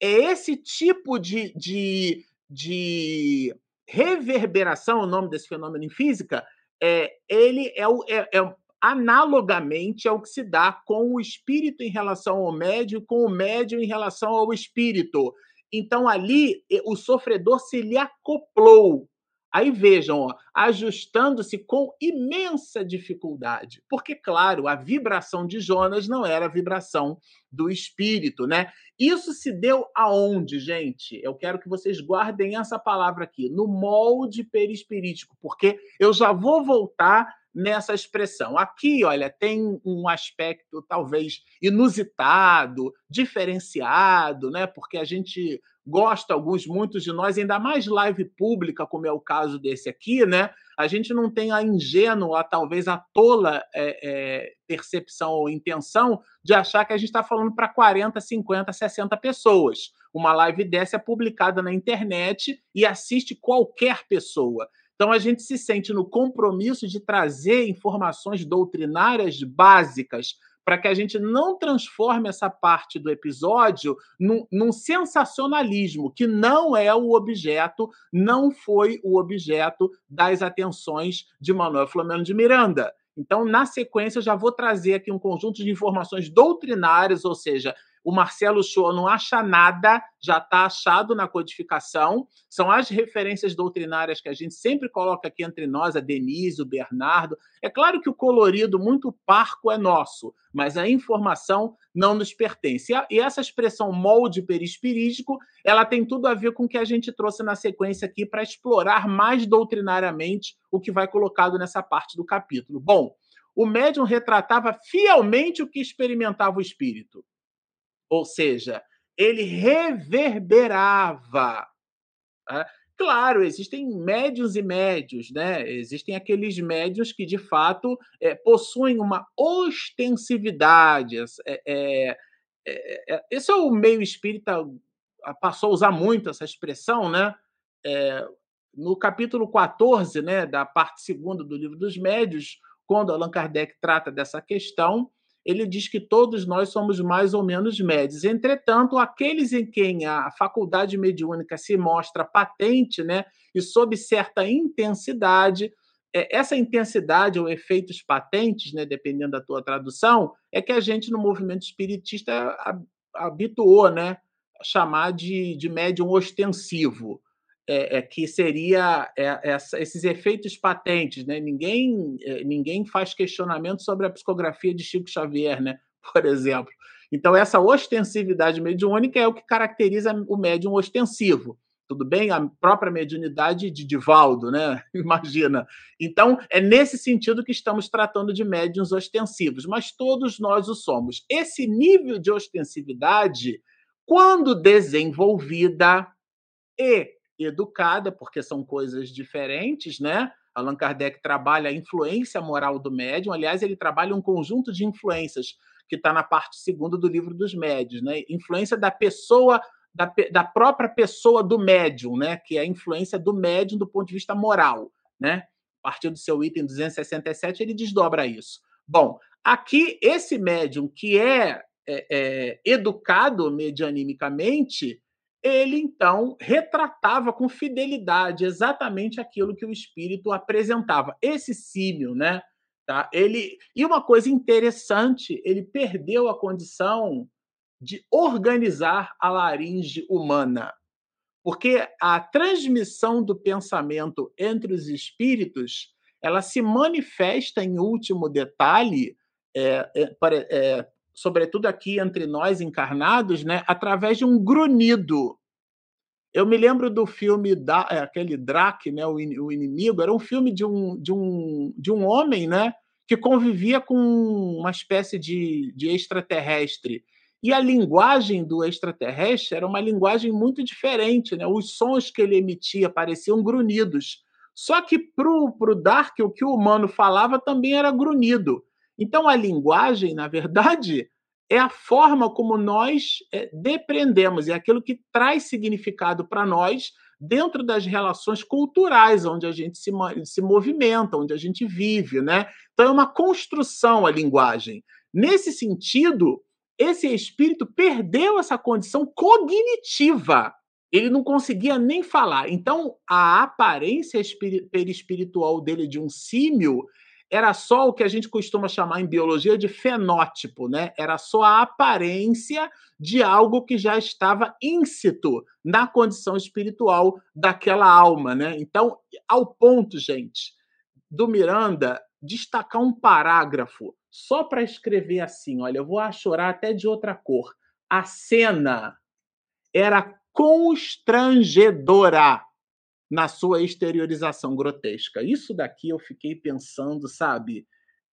É esse tipo de, de, de reverberação, o nome desse fenômeno em física, é, ele é, o, é, é analogamente ao que se dá com o espírito em relação ao médium, com o médium em relação ao espírito. Então, ali, o sofredor se lhe acoplou Aí vejam, ajustando-se com imensa dificuldade, porque, claro, a vibração de Jonas não era a vibração do espírito, né? Isso se deu aonde, gente? Eu quero que vocês guardem essa palavra aqui, no molde perispirítico, porque eu já vou voltar nessa expressão. Aqui, olha, tem um aspecto talvez inusitado, diferenciado, né? Porque a gente gosta, alguns, muitos de nós, ainda mais live pública, como é o caso desse aqui, né? A gente não tem a ingênua, talvez a tola é, é, percepção ou intenção de achar que a gente está falando para 40, 50, 60 pessoas. Uma live dessa é publicada na internet e assiste qualquer pessoa. Então, a gente se sente no compromisso de trazer informações doutrinárias básicas para que a gente não transforme essa parte do episódio num, num, sensacionalismo, que não é o objeto, não foi o objeto das atenções de Manuel Flamengo de Miranda. Então, na sequência, já vou trazer aqui um conjunto de informações doutrinárias, ou seja, o Marcelo Show não acha nada, já está achado na codificação. São as referências doutrinárias que a gente sempre coloca aqui entre nós, a Denise, o Bernardo. É claro que o colorido muito parco é nosso, mas a informação não nos pertence. E essa expressão molde perispirítico, ela tem tudo a ver com o que a gente trouxe na sequência aqui para explorar mais doutrinariamente o que vai colocado nessa parte do capítulo. Bom, o médium retratava fielmente o que experimentava o espírito. Ou seja, ele reverberava. Tá? Claro, existem médios e médios, né? Existem aqueles médios que, de fato, é, possuem uma ostensividade. É, é, é, é esse é o meio espírita, passou a usar muito essa expressão, né? É, no capítulo 14, né, da parte segunda do livro dos médios, quando Allan Kardec trata dessa questão, ele diz que todos nós somos mais ou menos médios. Entretanto, aqueles em quem a faculdade mediúnica se mostra patente, né, e sob certa intensidade, é, essa intensidade ou efeitos patentes, né, dependendo da tua tradução, é que a gente no movimento espiritista habituou, né, chamar de, de médium ostensivo é, é, que seria é, esses efeitos patentes, né? Ninguém, é, ninguém faz questionamento sobre a psicografia de Chico Xavier, né? *laughs* Por exemplo. Então, essa ostensividade mediúnica é o que caracteriza o médium ostensivo. Tudo bem? A própria mediunidade de Divaldo, né? *laughs* Imagina. Então, é nesse sentido que estamos tratando de médiums ostensivos, mas todos nós o somos. Esse nível de ostensividade, quando desenvolvida e educada, porque são coisas diferentes, né? Allan Kardec trabalha a influência moral do médium. Aliás, ele trabalha um conjunto de influências que está na parte segunda do livro dos médios, né? Influência da pessoa, da, da própria pessoa do médium, né? Que é a influência do médium do ponto de vista moral, né? A partir do seu item 267, ele desdobra isso. Bom, aqui, esse médium que é, é, é educado medianimicamente, ele então retratava com fidelidade exatamente aquilo que o espírito apresentava. Esse símil, né? Tá? Ele e uma coisa interessante, ele perdeu a condição de organizar a laringe humana, porque a transmissão do pensamento entre os espíritos ela se manifesta em último detalhe, é, é, é, sobretudo aqui entre nós encarnados, né, através de um grunhido. Eu me lembro do filme da, é, aquele Drac, né, o, o inimigo, era um filme de um, de um, de um homem, né, que convivia com uma espécie de, de extraterrestre. E a linguagem do extraterrestre era uma linguagem muito diferente, né? Os sons que ele emitia pareciam grunhidos. Só que para o Dark, o que o humano falava também era grunhido. Então, a linguagem, na verdade, é a forma como nós é, depreendemos, é aquilo que traz significado para nós dentro das relações culturais onde a gente se, se movimenta, onde a gente vive, né? Então é uma construção a linguagem. Nesse sentido, esse espírito perdeu essa condição cognitiva. Ele não conseguia nem falar. Então, a aparência perispiritual dele de um símio era só o que a gente costuma chamar em biologia de fenótipo, né? Era só a aparência de algo que já estava íncito na condição espiritual daquela alma, né? Então, ao ponto, gente, do Miranda destacar um parágrafo só para escrever assim, olha, eu vou chorar até de outra cor. A cena era constrangedora na sua exteriorização grotesca. Isso daqui eu fiquei pensando, sabe?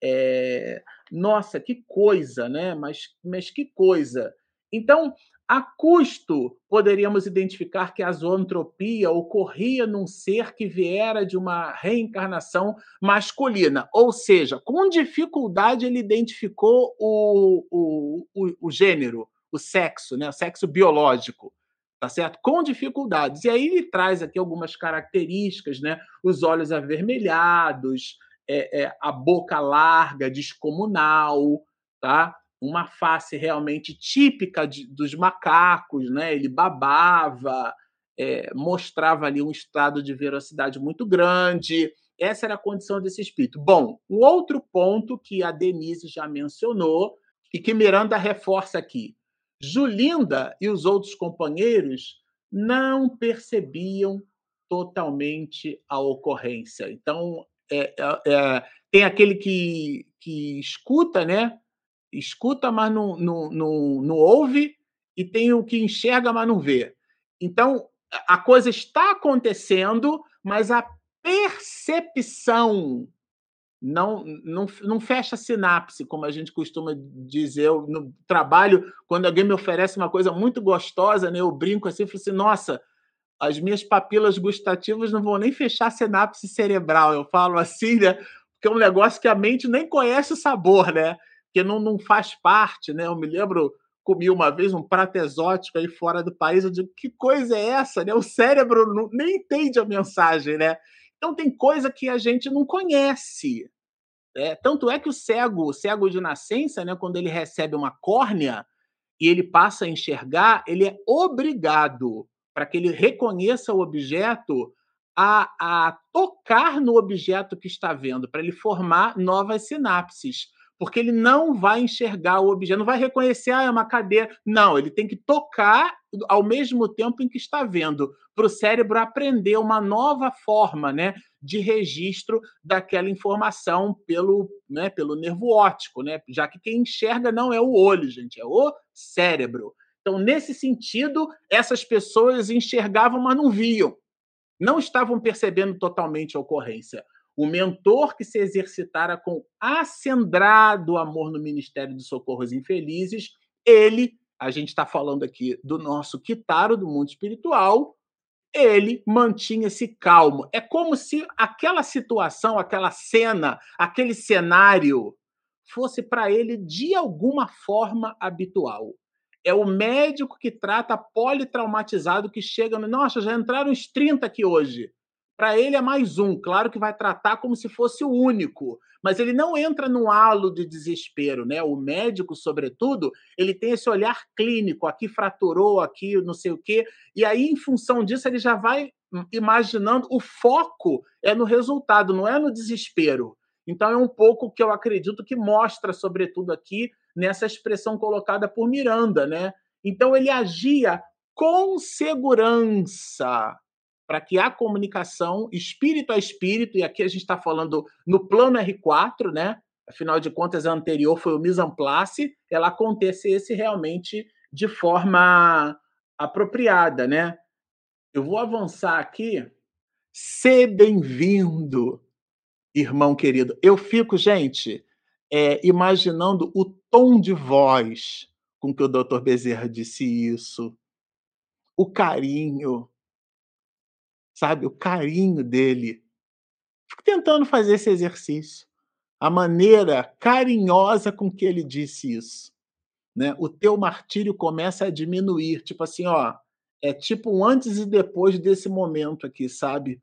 É... Nossa, que coisa, né? Mas, mas que coisa. Então, a custo, poderíamos identificar que a zoantropia ocorria num ser que viera de uma reencarnação masculina. Ou seja, com dificuldade ele identificou o, o, o, o gênero, o sexo, né? o sexo biológico tá certo? Com dificuldades. E aí ele traz aqui algumas características, né? Os olhos avermelhados, é, é, a boca larga, descomunal, tá? Uma face realmente típica de, dos macacos, né? Ele babava, é, mostrava ali um estado de velocidade muito grande. Essa era a condição desse espírito. Bom, um outro ponto que a Denise já mencionou e que Miranda reforça aqui Julinda e os outros companheiros não percebiam totalmente a ocorrência. Então, é, é, é, tem aquele que, que escuta, né? Escuta, mas não, não, não, não ouve, e tem o que enxerga, mas não vê. Então, a coisa está acontecendo, mas a percepção não, não, não fecha sinapse, como a gente costuma dizer eu, no trabalho, quando alguém me oferece uma coisa muito gostosa, né, eu brinco assim, falo assim, nossa, as minhas papilas gustativas não vão nem fechar sinapse cerebral, eu falo assim, né, porque é um negócio que a mente nem conhece o sabor, né, que não, não faz parte, né, eu me lembro, comi uma vez um prato exótico aí fora do país, eu digo, que coisa é essa, né, o cérebro não, nem entende a mensagem, né, então tem coisa que a gente não conhece. É, tanto é que o cego, o cego de nascença, né, quando ele recebe uma córnea e ele passa a enxergar, ele é obrigado, para que ele reconheça o objeto, a, a tocar no objeto que está vendo, para ele formar novas sinapses porque ele não vai enxergar o objeto, não vai reconhecer, ah, é uma cadeira. Não, ele tem que tocar ao mesmo tempo em que está vendo, para o cérebro aprender uma nova forma né, de registro daquela informação pelo, né, pelo nervo óptico, né? já que quem enxerga não é o olho, gente, é o cérebro. Então, nesse sentido, essas pessoas enxergavam, mas não viam. Não estavam percebendo totalmente a ocorrência o mentor que se exercitara com acendrado amor no ministério de socorros infelizes, ele, a gente está falando aqui do nosso Kitaro do mundo espiritual, ele mantinha-se calmo. É como se aquela situação, aquela cena, aquele cenário fosse para ele de alguma forma habitual. É o médico que trata politraumatizado que chega no. Nossa, já entraram uns 30 aqui hoje. Para ele é mais um, claro que vai tratar como se fosse o único, mas ele não entra num halo de desespero, né? O médico, sobretudo, ele tem esse olhar clínico, aqui fraturou, aqui não sei o quê, e aí em função disso ele já vai imaginando, o foco é no resultado, não é no desespero. Então é um pouco que eu acredito que mostra, sobretudo aqui, nessa expressão colocada por Miranda, né? Então ele agia com segurança, para que a comunicação espírito a espírito, e aqui a gente está falando no plano R4, né? Afinal de contas, a anterior foi o mise en place, ela acontecesse realmente de forma apropriada, né? Eu vou avançar aqui. Ser bem-vindo, irmão querido. Eu fico, gente, é, imaginando o tom de voz com que o Dr. Bezerra disse isso, o carinho, sabe? O carinho dele. Fico tentando fazer esse exercício. A maneira carinhosa com que ele disse isso. Né? O teu martírio começa a diminuir. Tipo assim, ó, É tipo um antes e depois desse momento aqui, sabe?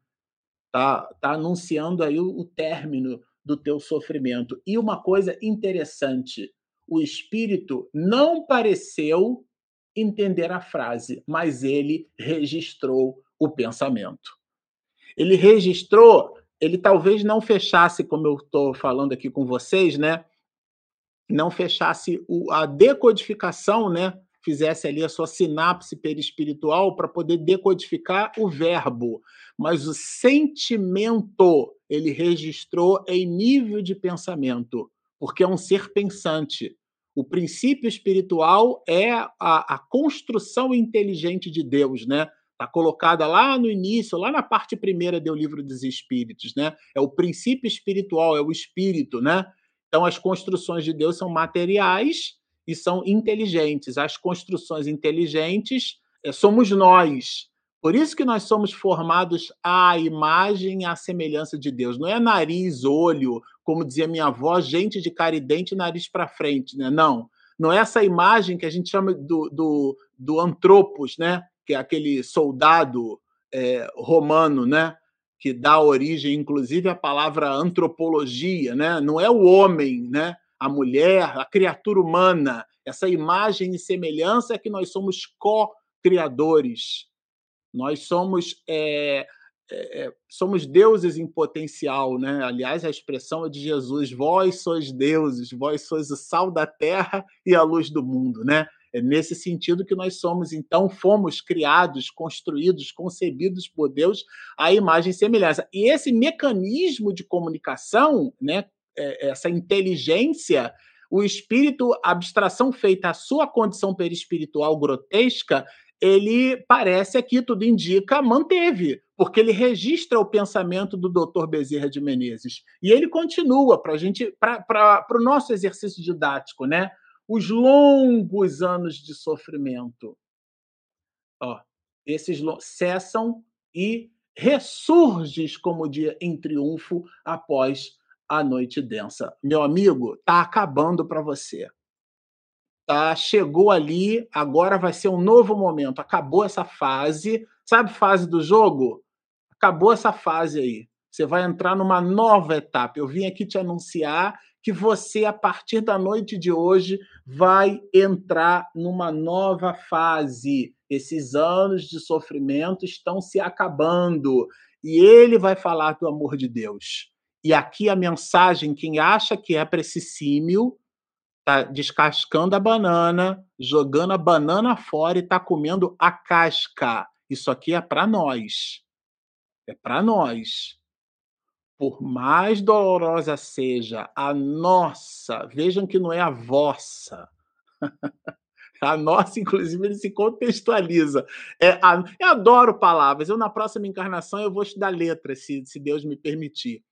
Tá, tá anunciando aí o, o término do teu sofrimento. E uma coisa interessante, o espírito não pareceu entender a frase, mas ele registrou o pensamento. Ele registrou, ele talvez não fechasse, como eu estou falando aqui com vocês, né? Não fechasse o, a decodificação, né? Fizesse ali a sua sinapse perispiritual para poder decodificar o verbo, mas o sentimento ele registrou em nível de pensamento, porque é um ser pensante. O princípio espiritual é a, a construção inteligente de Deus, né? Está colocada lá no início, lá na parte primeira do livro dos Espíritos, né? É o princípio espiritual, é o espírito, né? Então as construções de Deus são materiais e são inteligentes. As construções inteligentes é, somos nós. Por isso que nós somos formados à imagem e à semelhança de Deus. Não é nariz, olho, como dizia minha avó, gente de cara e dente, nariz para frente, né? Não. Não é essa imagem que a gente chama do, do, do antropos, né? Que é aquele soldado é, romano, né? Que dá origem, inclusive, à palavra antropologia, né? Não é o homem, né? A mulher, a criatura humana. Essa imagem e semelhança é que nós somos co-criadores nós somos é, é, somos deuses em potencial, né? Aliás, a expressão é de Jesus: vós sois deuses, vós sois o sal da terra e a luz do mundo, né? É nesse sentido que nós somos, então, fomos criados, construídos, concebidos por Deus à imagem e semelhança. E esse mecanismo de comunicação, né, é, essa inteligência, o espírito, a abstração feita à sua condição perispiritual grotesca, ele parece aqui, tudo indica, manteve, porque ele registra o pensamento do Dr. Bezerra de Menezes. E ele continua para gente, para o nosso exercício didático, né? Os longos anos de sofrimento. Ó, esses cessam e ressurges como dia em triunfo após a noite densa. Meu amigo, tá acabando para você tá? Chegou ali, agora vai ser um novo momento. Acabou essa fase, sabe fase do jogo? Acabou essa fase aí. Você vai entrar numa nova etapa. Eu vim aqui te anunciar que você, a partir da noite de hoje, vai entrar numa nova fase. Esses anos de sofrimento estão se acabando. E ele vai falar do amor de Deus. E aqui a mensagem: quem acha que é para esse símio, tá descascando a banana, jogando a banana fora e tá comendo a casca. Isso aqui é para nós. É para nós. Por mais dolorosa seja a nossa, vejam que não é a vossa. a nossa, inclusive, ele se contextualiza. É, a, eu adoro palavras. Eu, na próxima encarnação, eu vou estudar letras, se, se Deus me permitir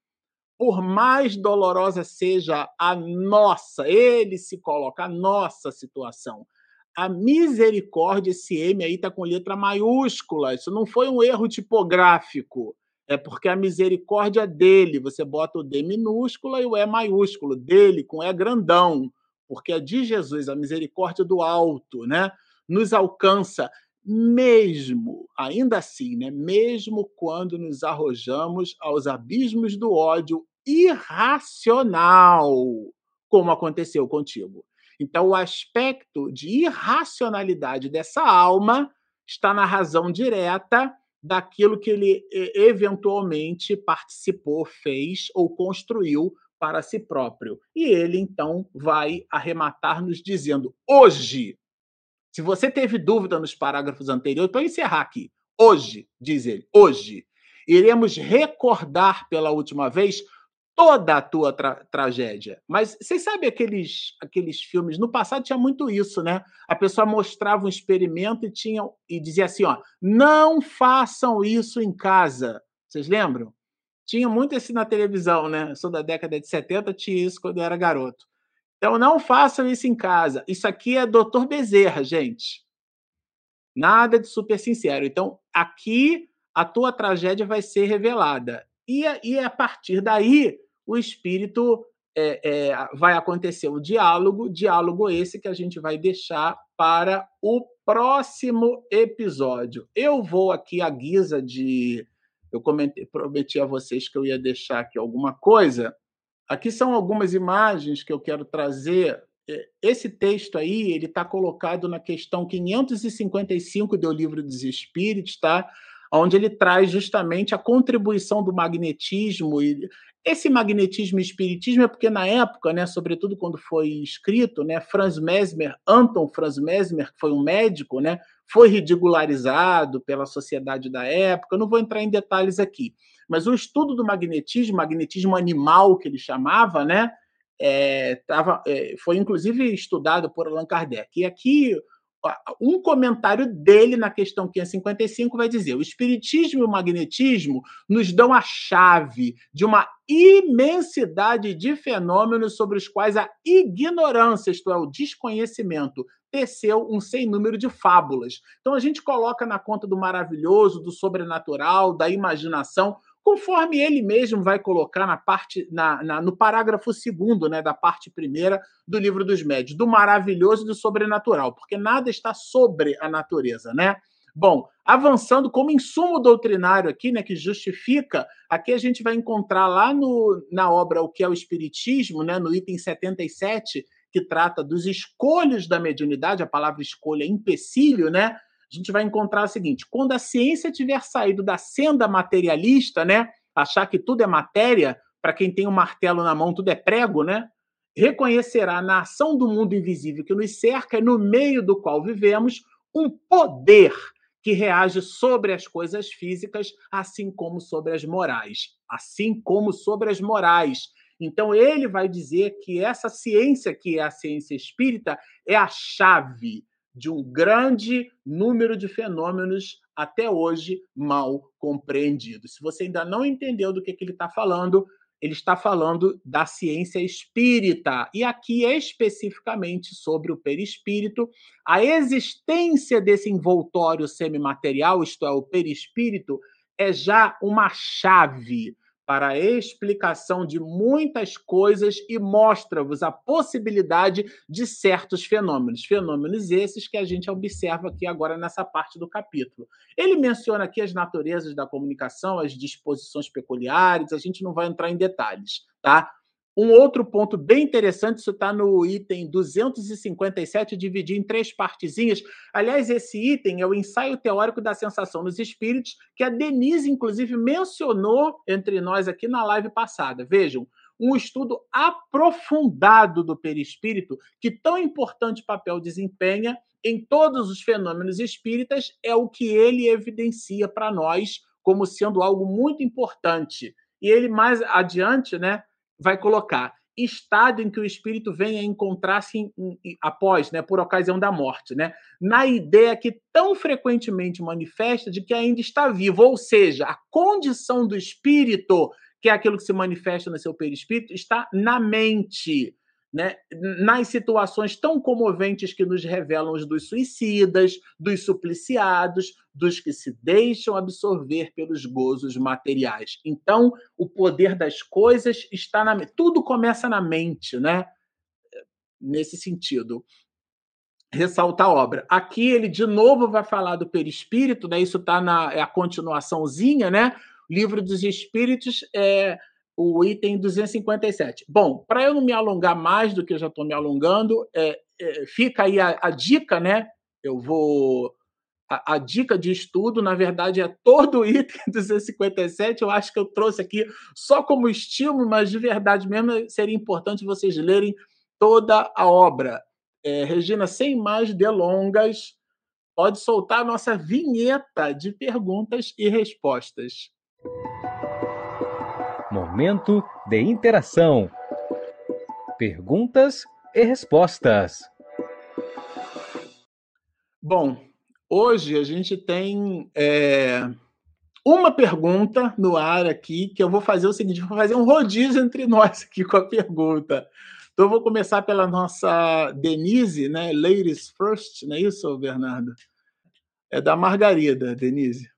por mais dolorosa seja a nossa, ele se coloca, a nossa situação. A misericórdia, esse M aí está com letra maiúscula, isso não foi um erro tipográfico, é porque a misericórdia dele, você bota o D minúscula e o E maiúsculo, dele com E grandão, porque é de Jesus, a misericórdia do alto, né? Nos alcança mesmo, ainda assim, né? Mesmo quando nos arrojamos aos abismos do ódio irracional, como aconteceu contigo. Então, o aspecto de irracionalidade dessa alma está na razão direta daquilo que ele eventualmente participou, fez ou construiu para si próprio. E ele então vai arrematar nos dizendo: hoje, se você teve dúvida nos parágrafos anteriores, para encerrar aqui, hoje, diz ele, hoje, iremos recordar pela última vez toda a tua tra tragédia. Mas vocês sabem aqueles, aqueles filmes? No passado tinha muito isso, né? A pessoa mostrava um experimento e, tinha, e dizia assim: ó, não façam isso em casa. Vocês lembram? Tinha muito isso na televisão, né? Eu sou da década de 70, tinha isso quando eu era garoto. Então não façam isso em casa. Isso aqui é Dr. Bezerra, gente. Nada de super sincero. Então, aqui a tua tragédia vai ser revelada. E, e a partir daí, o espírito é, é, vai acontecer o diálogo, diálogo esse que a gente vai deixar para o próximo episódio. Eu vou aqui à guisa de. Eu comentei, prometi a vocês que eu ia deixar aqui alguma coisa. Aqui são algumas imagens que eu quero trazer. É, esse texto aí, ele está colocado na questão 555 do Livro dos Espíritos, tá? onde ele traz justamente a contribuição do magnetismo e esse magnetismo e espiritismo é porque na época, né, sobretudo quando foi escrito, né, Franz Mesmer, Anton Franz Mesmer, que foi um médico, né, foi ridicularizado pela sociedade da época. Eu não vou entrar em detalhes aqui, mas o estudo do magnetismo, magnetismo animal que ele chamava, né, é, tava, é, foi inclusive estudado por Allan Kardec. E aqui um comentário dele na questão 555 vai dizer: o espiritismo e o magnetismo nos dão a chave de uma imensidade de fenômenos sobre os quais a ignorância, isto é, o desconhecimento, teceu um sem número de fábulas. Então a gente coloca na conta do maravilhoso, do sobrenatural, da imaginação, conforme ele mesmo vai colocar na parte na, na, no parágrafo segundo, né, da parte primeira do livro dos médios, do maravilhoso e do sobrenatural, porque nada está sobre a natureza, né? Bom, avançando como insumo doutrinário aqui, né, que justifica, aqui a gente vai encontrar lá no, na obra O que é o Espiritismo, né, no item 77, que trata dos escolhos da mediunidade, a palavra escolha é empecilho, né? A gente vai encontrar o seguinte: quando a ciência tiver saído da senda materialista, né, achar que tudo é matéria, para quem tem um martelo na mão, tudo é prego, né? Reconhecerá na ação do mundo invisível que nos cerca e no meio do qual vivemos um poder que reage sobre as coisas físicas, assim como sobre as morais. Assim como sobre as morais. Então, ele vai dizer que essa ciência, que é a ciência espírita, é a chave de um grande número de fenômenos até hoje mal compreendidos. Se você ainda não entendeu do que, que ele está falando, ele está falando da ciência espírita, e aqui especificamente sobre o perispírito, a existência desse envoltório semimaterial, isto é, o perispírito, é já uma chave para a explicação de muitas coisas e mostra-vos a possibilidade de certos fenômenos. Fenômenos esses que a gente observa aqui agora nessa parte do capítulo. Ele menciona aqui as naturezas da comunicação, as disposições peculiares, a gente não vai entrar em detalhes, tá? Um outro ponto bem interessante, isso está no item 257, dividir em três partezinhas. Aliás, esse item é o ensaio teórico da sensação nos espíritos, que a Denise, inclusive, mencionou entre nós aqui na live passada. Vejam, um estudo aprofundado do perispírito, que tão importante papel desempenha em todos os fenômenos espíritas, é o que ele evidencia para nós como sendo algo muito importante. E ele mais adiante, né? Vai colocar estado em que o espírito vem a encontrar-se após, né, por ocasião da morte, né, na ideia que tão frequentemente manifesta de que ainda está vivo, ou seja, a condição do espírito, que é aquilo que se manifesta no seu perispírito, está na mente né, nas situações tão comoventes que nos revelam os dos suicidas, dos supliciados, dos que se deixam absorver pelos gozos materiais. Então, o poder das coisas está na. Tudo começa na mente, né? Nesse sentido. Ressalta a obra. Aqui ele de novo vai falar do perispírito, né? Isso está na é a continuaçãozinha, né? Livro dos Espíritos é o item 257. Bom, para eu não me alongar mais do que eu já estou me alongando, é, é, fica aí a, a, dica, né? Eu vou. A, a, dica de estudo, na verdade, é todo o item *laughs* 257. Eu acho que eu trouxe aqui só como estímulo, mas de verdade mesmo seria importante vocês lerem toda a obra. É, Regina, sem mais delongas, pode soltar a nossa vinheta de perguntas e respostas. Momento de interação. Perguntas e respostas. Bom, hoje a gente tem é, uma pergunta no ar aqui que eu vou fazer o seguinte: vou fazer um rodízio entre nós *laughs* aqui com a pergunta. Então, eu vou começar pela nossa Denise, né? Ladies first, não é isso, Bernardo? É da Margarida, Denise.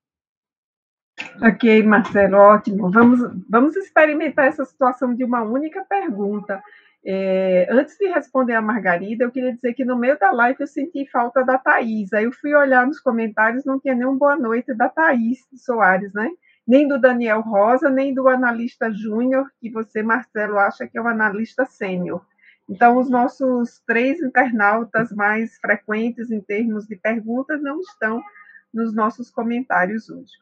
Ok, Marcelo, ótimo. Vamos, vamos experimentar essa situação de uma única pergunta. É, antes de responder a Margarida, eu queria dizer que no meio da live eu senti falta da Thaís. Aí eu fui olhar nos comentários, não tinha nenhum boa noite da Thaís Soares, né? Nem do Daniel Rosa, nem do analista júnior, que você, Marcelo, acha que é o analista sênior. Então, os nossos três internautas mais frequentes em termos de perguntas não estão nos nossos comentários hoje.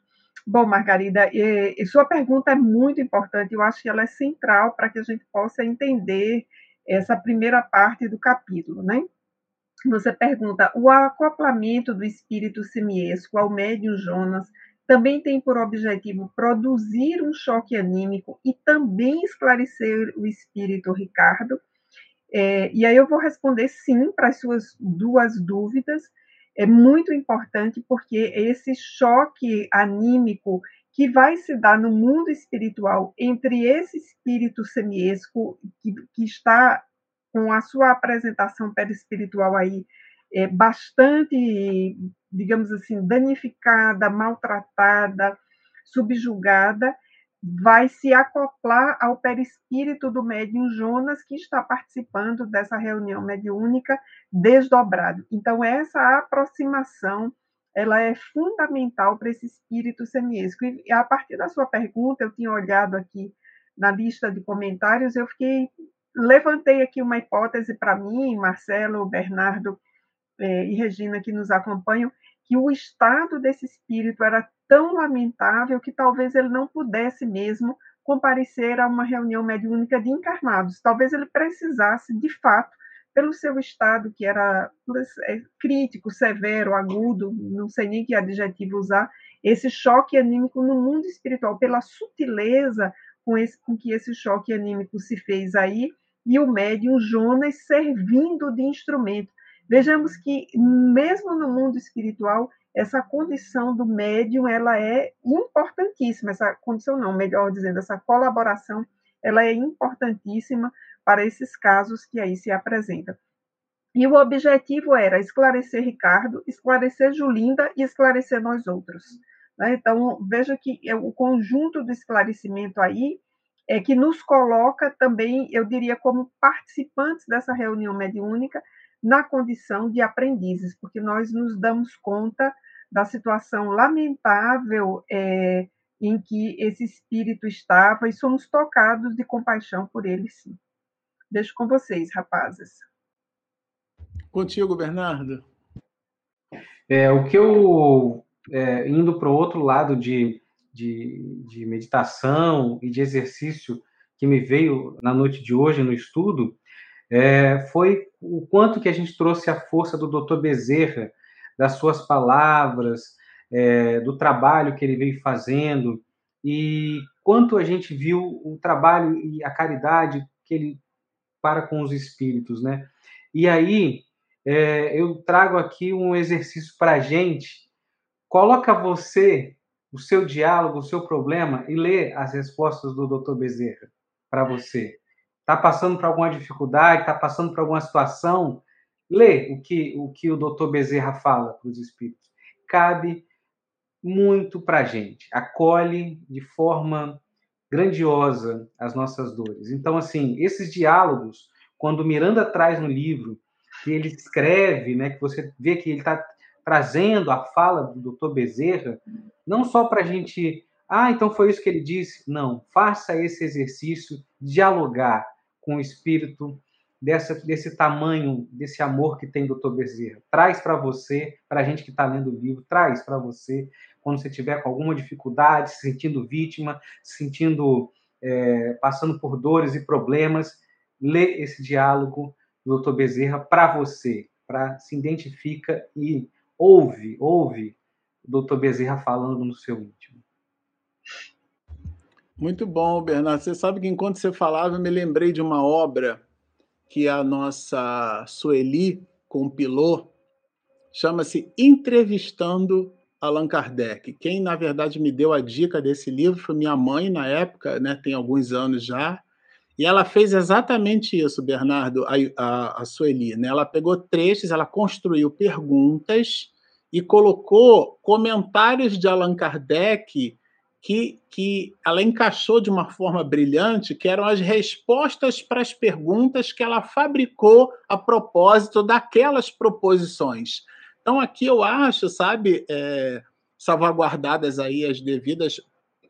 Bom, Margarida, e, e sua pergunta é muito importante, eu acho que ela é central para que a gente possa entender essa primeira parte do capítulo, né? Você pergunta: o acoplamento do espírito semiesco ao médium Jonas também tem por objetivo produzir um choque anímico e também esclarecer o espírito Ricardo? É, e aí eu vou responder sim para as suas duas dúvidas é muito importante porque esse choque anímico que vai se dar no mundo espiritual entre esse espírito semiesco que, que está com a sua apresentação perispiritual aí é, bastante, digamos assim, danificada, maltratada, subjugada, vai se acoplar ao perispírito do médium Jonas, que está participando dessa reunião mediúnica desdobrado. Então, essa aproximação ela é fundamental para esse espírito semiesco. E a partir da sua pergunta, eu tinha olhado aqui na lista de comentários, eu fiquei levantei aqui uma hipótese para mim, Marcelo, Bernardo eh, e Regina que nos acompanham, que o estado desse espírito era tão lamentável que talvez ele não pudesse mesmo comparecer a uma reunião mediúnica de encarnados. Talvez ele precisasse, de fato, pelo seu estado, que era é, crítico, severo, agudo, não sei nem que adjetivo usar, esse choque anímico no mundo espiritual, pela sutileza com, esse, com que esse choque anímico se fez aí, e o médium Jonas servindo de instrumento. Vejamos que, mesmo no mundo espiritual, essa condição do médium ela é importantíssima, essa condição não, melhor dizendo, essa colaboração ela é importantíssima para esses casos que aí se apresentam. E o objetivo era esclarecer Ricardo, esclarecer Julinda e esclarecer nós outros. Né? Então, veja que é o conjunto do esclarecimento aí é que nos coloca também, eu diria, como participantes dessa reunião mediúnica, na condição de aprendizes, porque nós nos damos conta da situação lamentável é, em que esse espírito estava e somos tocados de compaixão por ele, sim. Deixo com vocês, rapazes. Contigo, Bernardo. É, o que eu, é, indo para o outro lado de, de, de meditação e de exercício que me veio na noite de hoje no estudo, é, foi o quanto que a gente trouxe a força do Dr. Bezerra, das suas palavras, é, do trabalho que ele veio fazendo, e quanto a gente viu o trabalho e a caridade que ele para com os espíritos, né? E aí, é, eu trago aqui um exercício para a gente. Coloca você, o seu diálogo, o seu problema e lê as respostas do Dr. Bezerra para você está passando por alguma dificuldade, está passando por alguma situação, lê o que o, que o doutor Bezerra fala para os espíritos. Cabe muito para a gente, acolhe de forma grandiosa as nossas dores. Então, assim, esses diálogos, quando Miranda traz no livro, que ele escreve, né, que você vê que ele está trazendo a fala do doutor Bezerra, não só para a gente ah, então foi isso que ele disse. Não, faça esse exercício, dialogar com o espírito dessa, desse tamanho, desse amor que tem Dr. Bezerra. Traz para você, para a gente que está lendo o livro, traz para você, quando você tiver com alguma dificuldade, se sentindo vítima, se sentindo, é, passando por dores e problemas, lê esse diálogo do Dr. Bezerra para você, para se identifica e ouve, ouve o Dr. Bezerra falando no seu íntimo. Muito bom, Bernardo. Você sabe que enquanto você falava, eu me lembrei de uma obra que a nossa Sueli compilou, chama-se Entrevistando Allan Kardec. Quem, na verdade, me deu a dica desse livro foi minha mãe, na época, né, tem alguns anos já, e ela fez exatamente isso, Bernardo, a, a, a Sueli. Né? Ela pegou trechos, ela construiu perguntas e colocou comentários de Allan Kardec que, que ela encaixou de uma forma brilhante, que eram as respostas para as perguntas que ela fabricou a propósito daquelas proposições. Então, aqui eu acho, sabe, é, salvaguardadas aí as devidas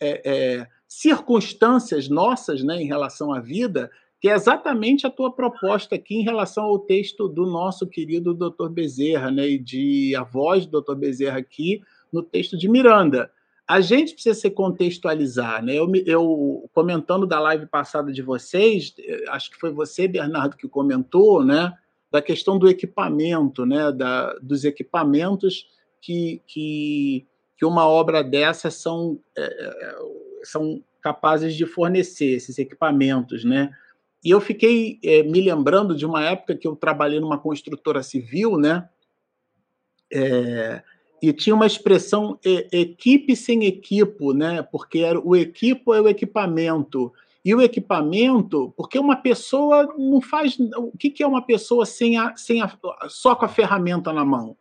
é, é, circunstâncias nossas né, em relação à vida, que é exatamente a tua proposta aqui em relação ao texto do nosso querido Dr. Bezerra, né, e de a voz do Dr. Bezerra aqui no texto de Miranda a gente precisa se contextualizar, né? Eu, eu, comentando da live passada de vocês, eh, acho que foi você, Bernardo, que comentou, né? Da questão do equipamento, né? Da, dos equipamentos que, que, que uma obra dessa são, é, são capazes de fornecer esses equipamentos, né? E eu fiquei é, me lembrando de uma época que eu trabalhei numa construtora civil, né? É, e tinha uma expressão equipe sem equipo, né? Porque era, o equipo é o equipamento. E o equipamento, porque uma pessoa não faz. O que, que é uma pessoa sem a, sem a, só com a ferramenta na mão?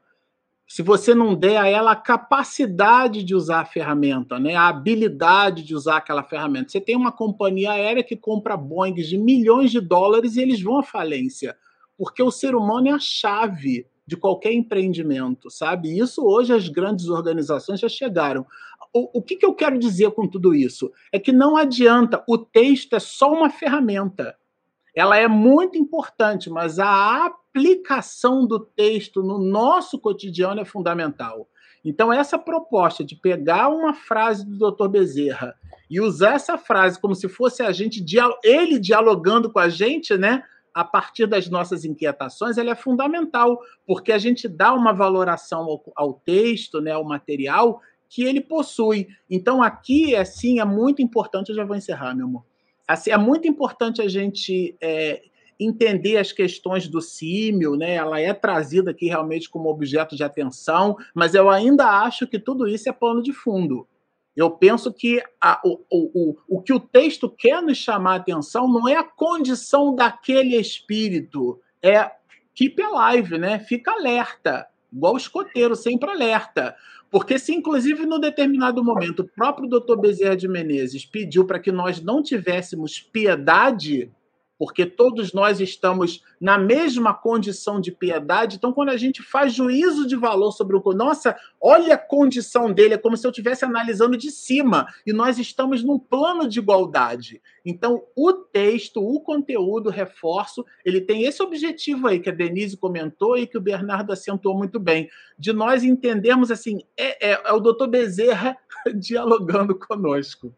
Se você não der a ela a capacidade de usar a ferramenta, né? a habilidade de usar aquela ferramenta. Você tem uma companhia aérea que compra Boeing de milhões de dólares e eles vão à falência, porque o ser humano é a chave de qualquer empreendimento, sabe? Isso hoje as grandes organizações já chegaram. O, o que, que eu quero dizer com tudo isso? É que não adianta, o texto é só uma ferramenta. Ela é muito importante, mas a aplicação do texto no nosso cotidiano é fundamental. Então, essa proposta de pegar uma frase do Dr. Bezerra e usar essa frase como se fosse a gente, ele dialogando com a gente, né? A partir das nossas inquietações, ela é fundamental, porque a gente dá uma valoração ao, ao texto, né, ao material que ele possui. Então, aqui, assim, é muito importante, eu já vou encerrar, meu amor. Assim, é muito importante a gente é, entender as questões do símil, né? Ela é trazida aqui realmente como objeto de atenção, mas eu ainda acho que tudo isso é pano de fundo. Eu penso que a, o, o, o que o texto quer nos chamar a atenção não é a condição daquele espírito, é keep alive, né? Fica alerta, igual o escoteiro, sempre alerta. Porque se, inclusive, no determinado momento, o próprio doutor Bezerra de Menezes pediu para que nós não tivéssemos piedade porque todos nós estamos na mesma condição de piedade. Então, quando a gente faz juízo de valor sobre o. Nossa, olha a condição dele, é como se eu estivesse analisando de cima, e nós estamos num plano de igualdade. Então, o texto, o conteúdo, reforço, ele tem esse objetivo aí que a Denise comentou e que o Bernardo acentuou muito bem, de nós entendermos assim: é, é, é o doutor Bezerra *laughs* dialogando conosco.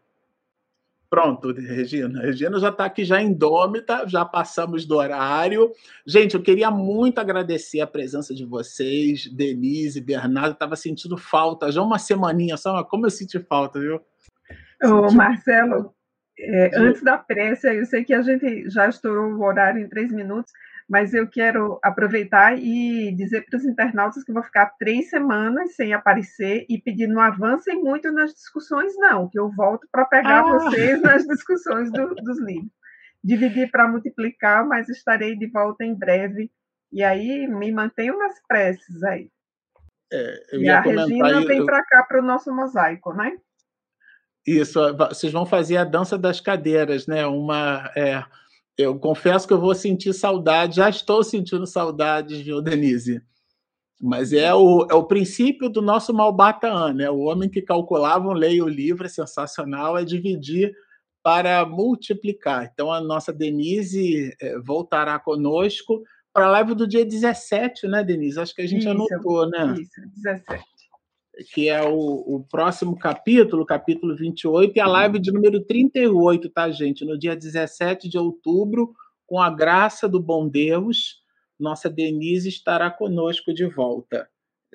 Pronto, Regina. Regina já está aqui já indômita, já passamos do horário. Gente, eu queria muito agradecer a presença de vocês, Denise, Bernardo. Estava sentindo falta, já uma semaninha só, mas como eu senti falta, viu? Ô, Marcelo, é, antes da pressa, eu sei que a gente já estourou o horário em três minutos, mas eu quero aproveitar e dizer para os internautas que vou ficar três semanas sem aparecer e pedir não avancem muito nas discussões, não, que eu volto para pegar ah. vocês nas discussões do, dos livros. Dividir para multiplicar, mas estarei de volta em breve. E aí me mantenho nas preces aí. É, e a Regina vem eu... para cá para o nosso mosaico, né? Isso, vocês vão fazer a dança das cadeiras, né? Uma. É eu confesso que eu vou sentir saudade, já estou sentindo saudades, viu, Denise? Mas é o, é o princípio do nosso Malbataan, né? O homem que calculava, leia o livro, é sensacional, é dividir para multiplicar. Então, a nossa Denise é, voltará conosco para a live do dia 17, né, Denise? Acho que a gente isso, anotou, né? Isso, 17 que é o, o, próximo capítulo, capítulo 28, e a live de número 38, tá, gente? No dia 17 de outubro, com a graça do bom Deus, nossa Denise estará conosco de volta.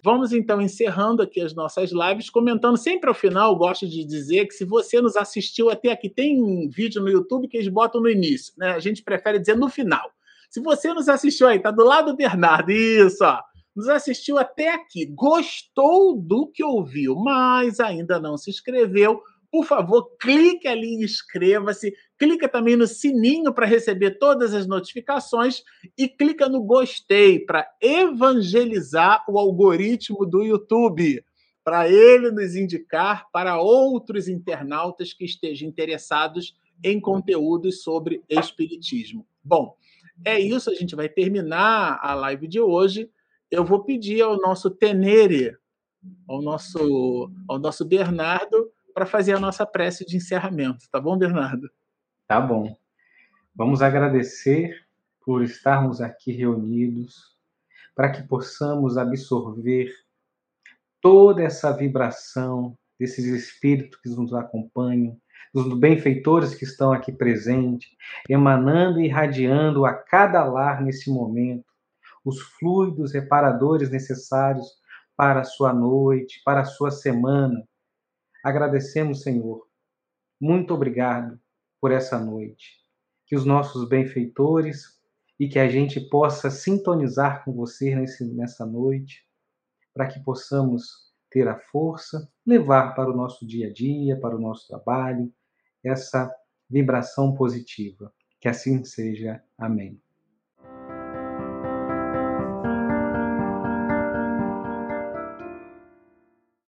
Vamos então encerrando aqui as nossas lives, comentando sempre ao final, gosto de dizer que se você nos assistiu até aqui, tem um vídeo no YouTube que eles botam no início, né? A gente prefere dizer no final. Se você nos assistiu aí, tá do lado do Bernardo, isso, ó nos assistiu até aqui, gostou do que ouviu, mas ainda não se inscreveu, por favor, clique ali e inscreva-se. Clica também no sininho para receber todas as notificações e clica no gostei para evangelizar o algoritmo do YouTube. para ele nos indicar para outros internautas que estejam interessados em conteúdos sobre espiritismo. Bom, é isso, a gente vai terminar a live de hoje. Eu vou pedir ao nosso Tenere, ao nosso, ao nosso Bernardo, para fazer a nossa prece de encerramento. Tá bom, Bernardo? Tá bom. Vamos agradecer por estarmos aqui reunidos, para que possamos absorver toda essa vibração desses espíritos que nos acompanham, dos benfeitores que estão aqui presentes, emanando e irradiando a cada lar nesse momento os fluidos reparadores necessários para a sua noite, para a sua semana. Agradecemos, Senhor. Muito obrigado por essa noite. Que os nossos benfeitores e que a gente possa sintonizar com você nesse, nessa noite para que possamos ter a força, levar para o nosso dia a dia, para o nosso trabalho, essa vibração positiva. Que assim seja. Amém.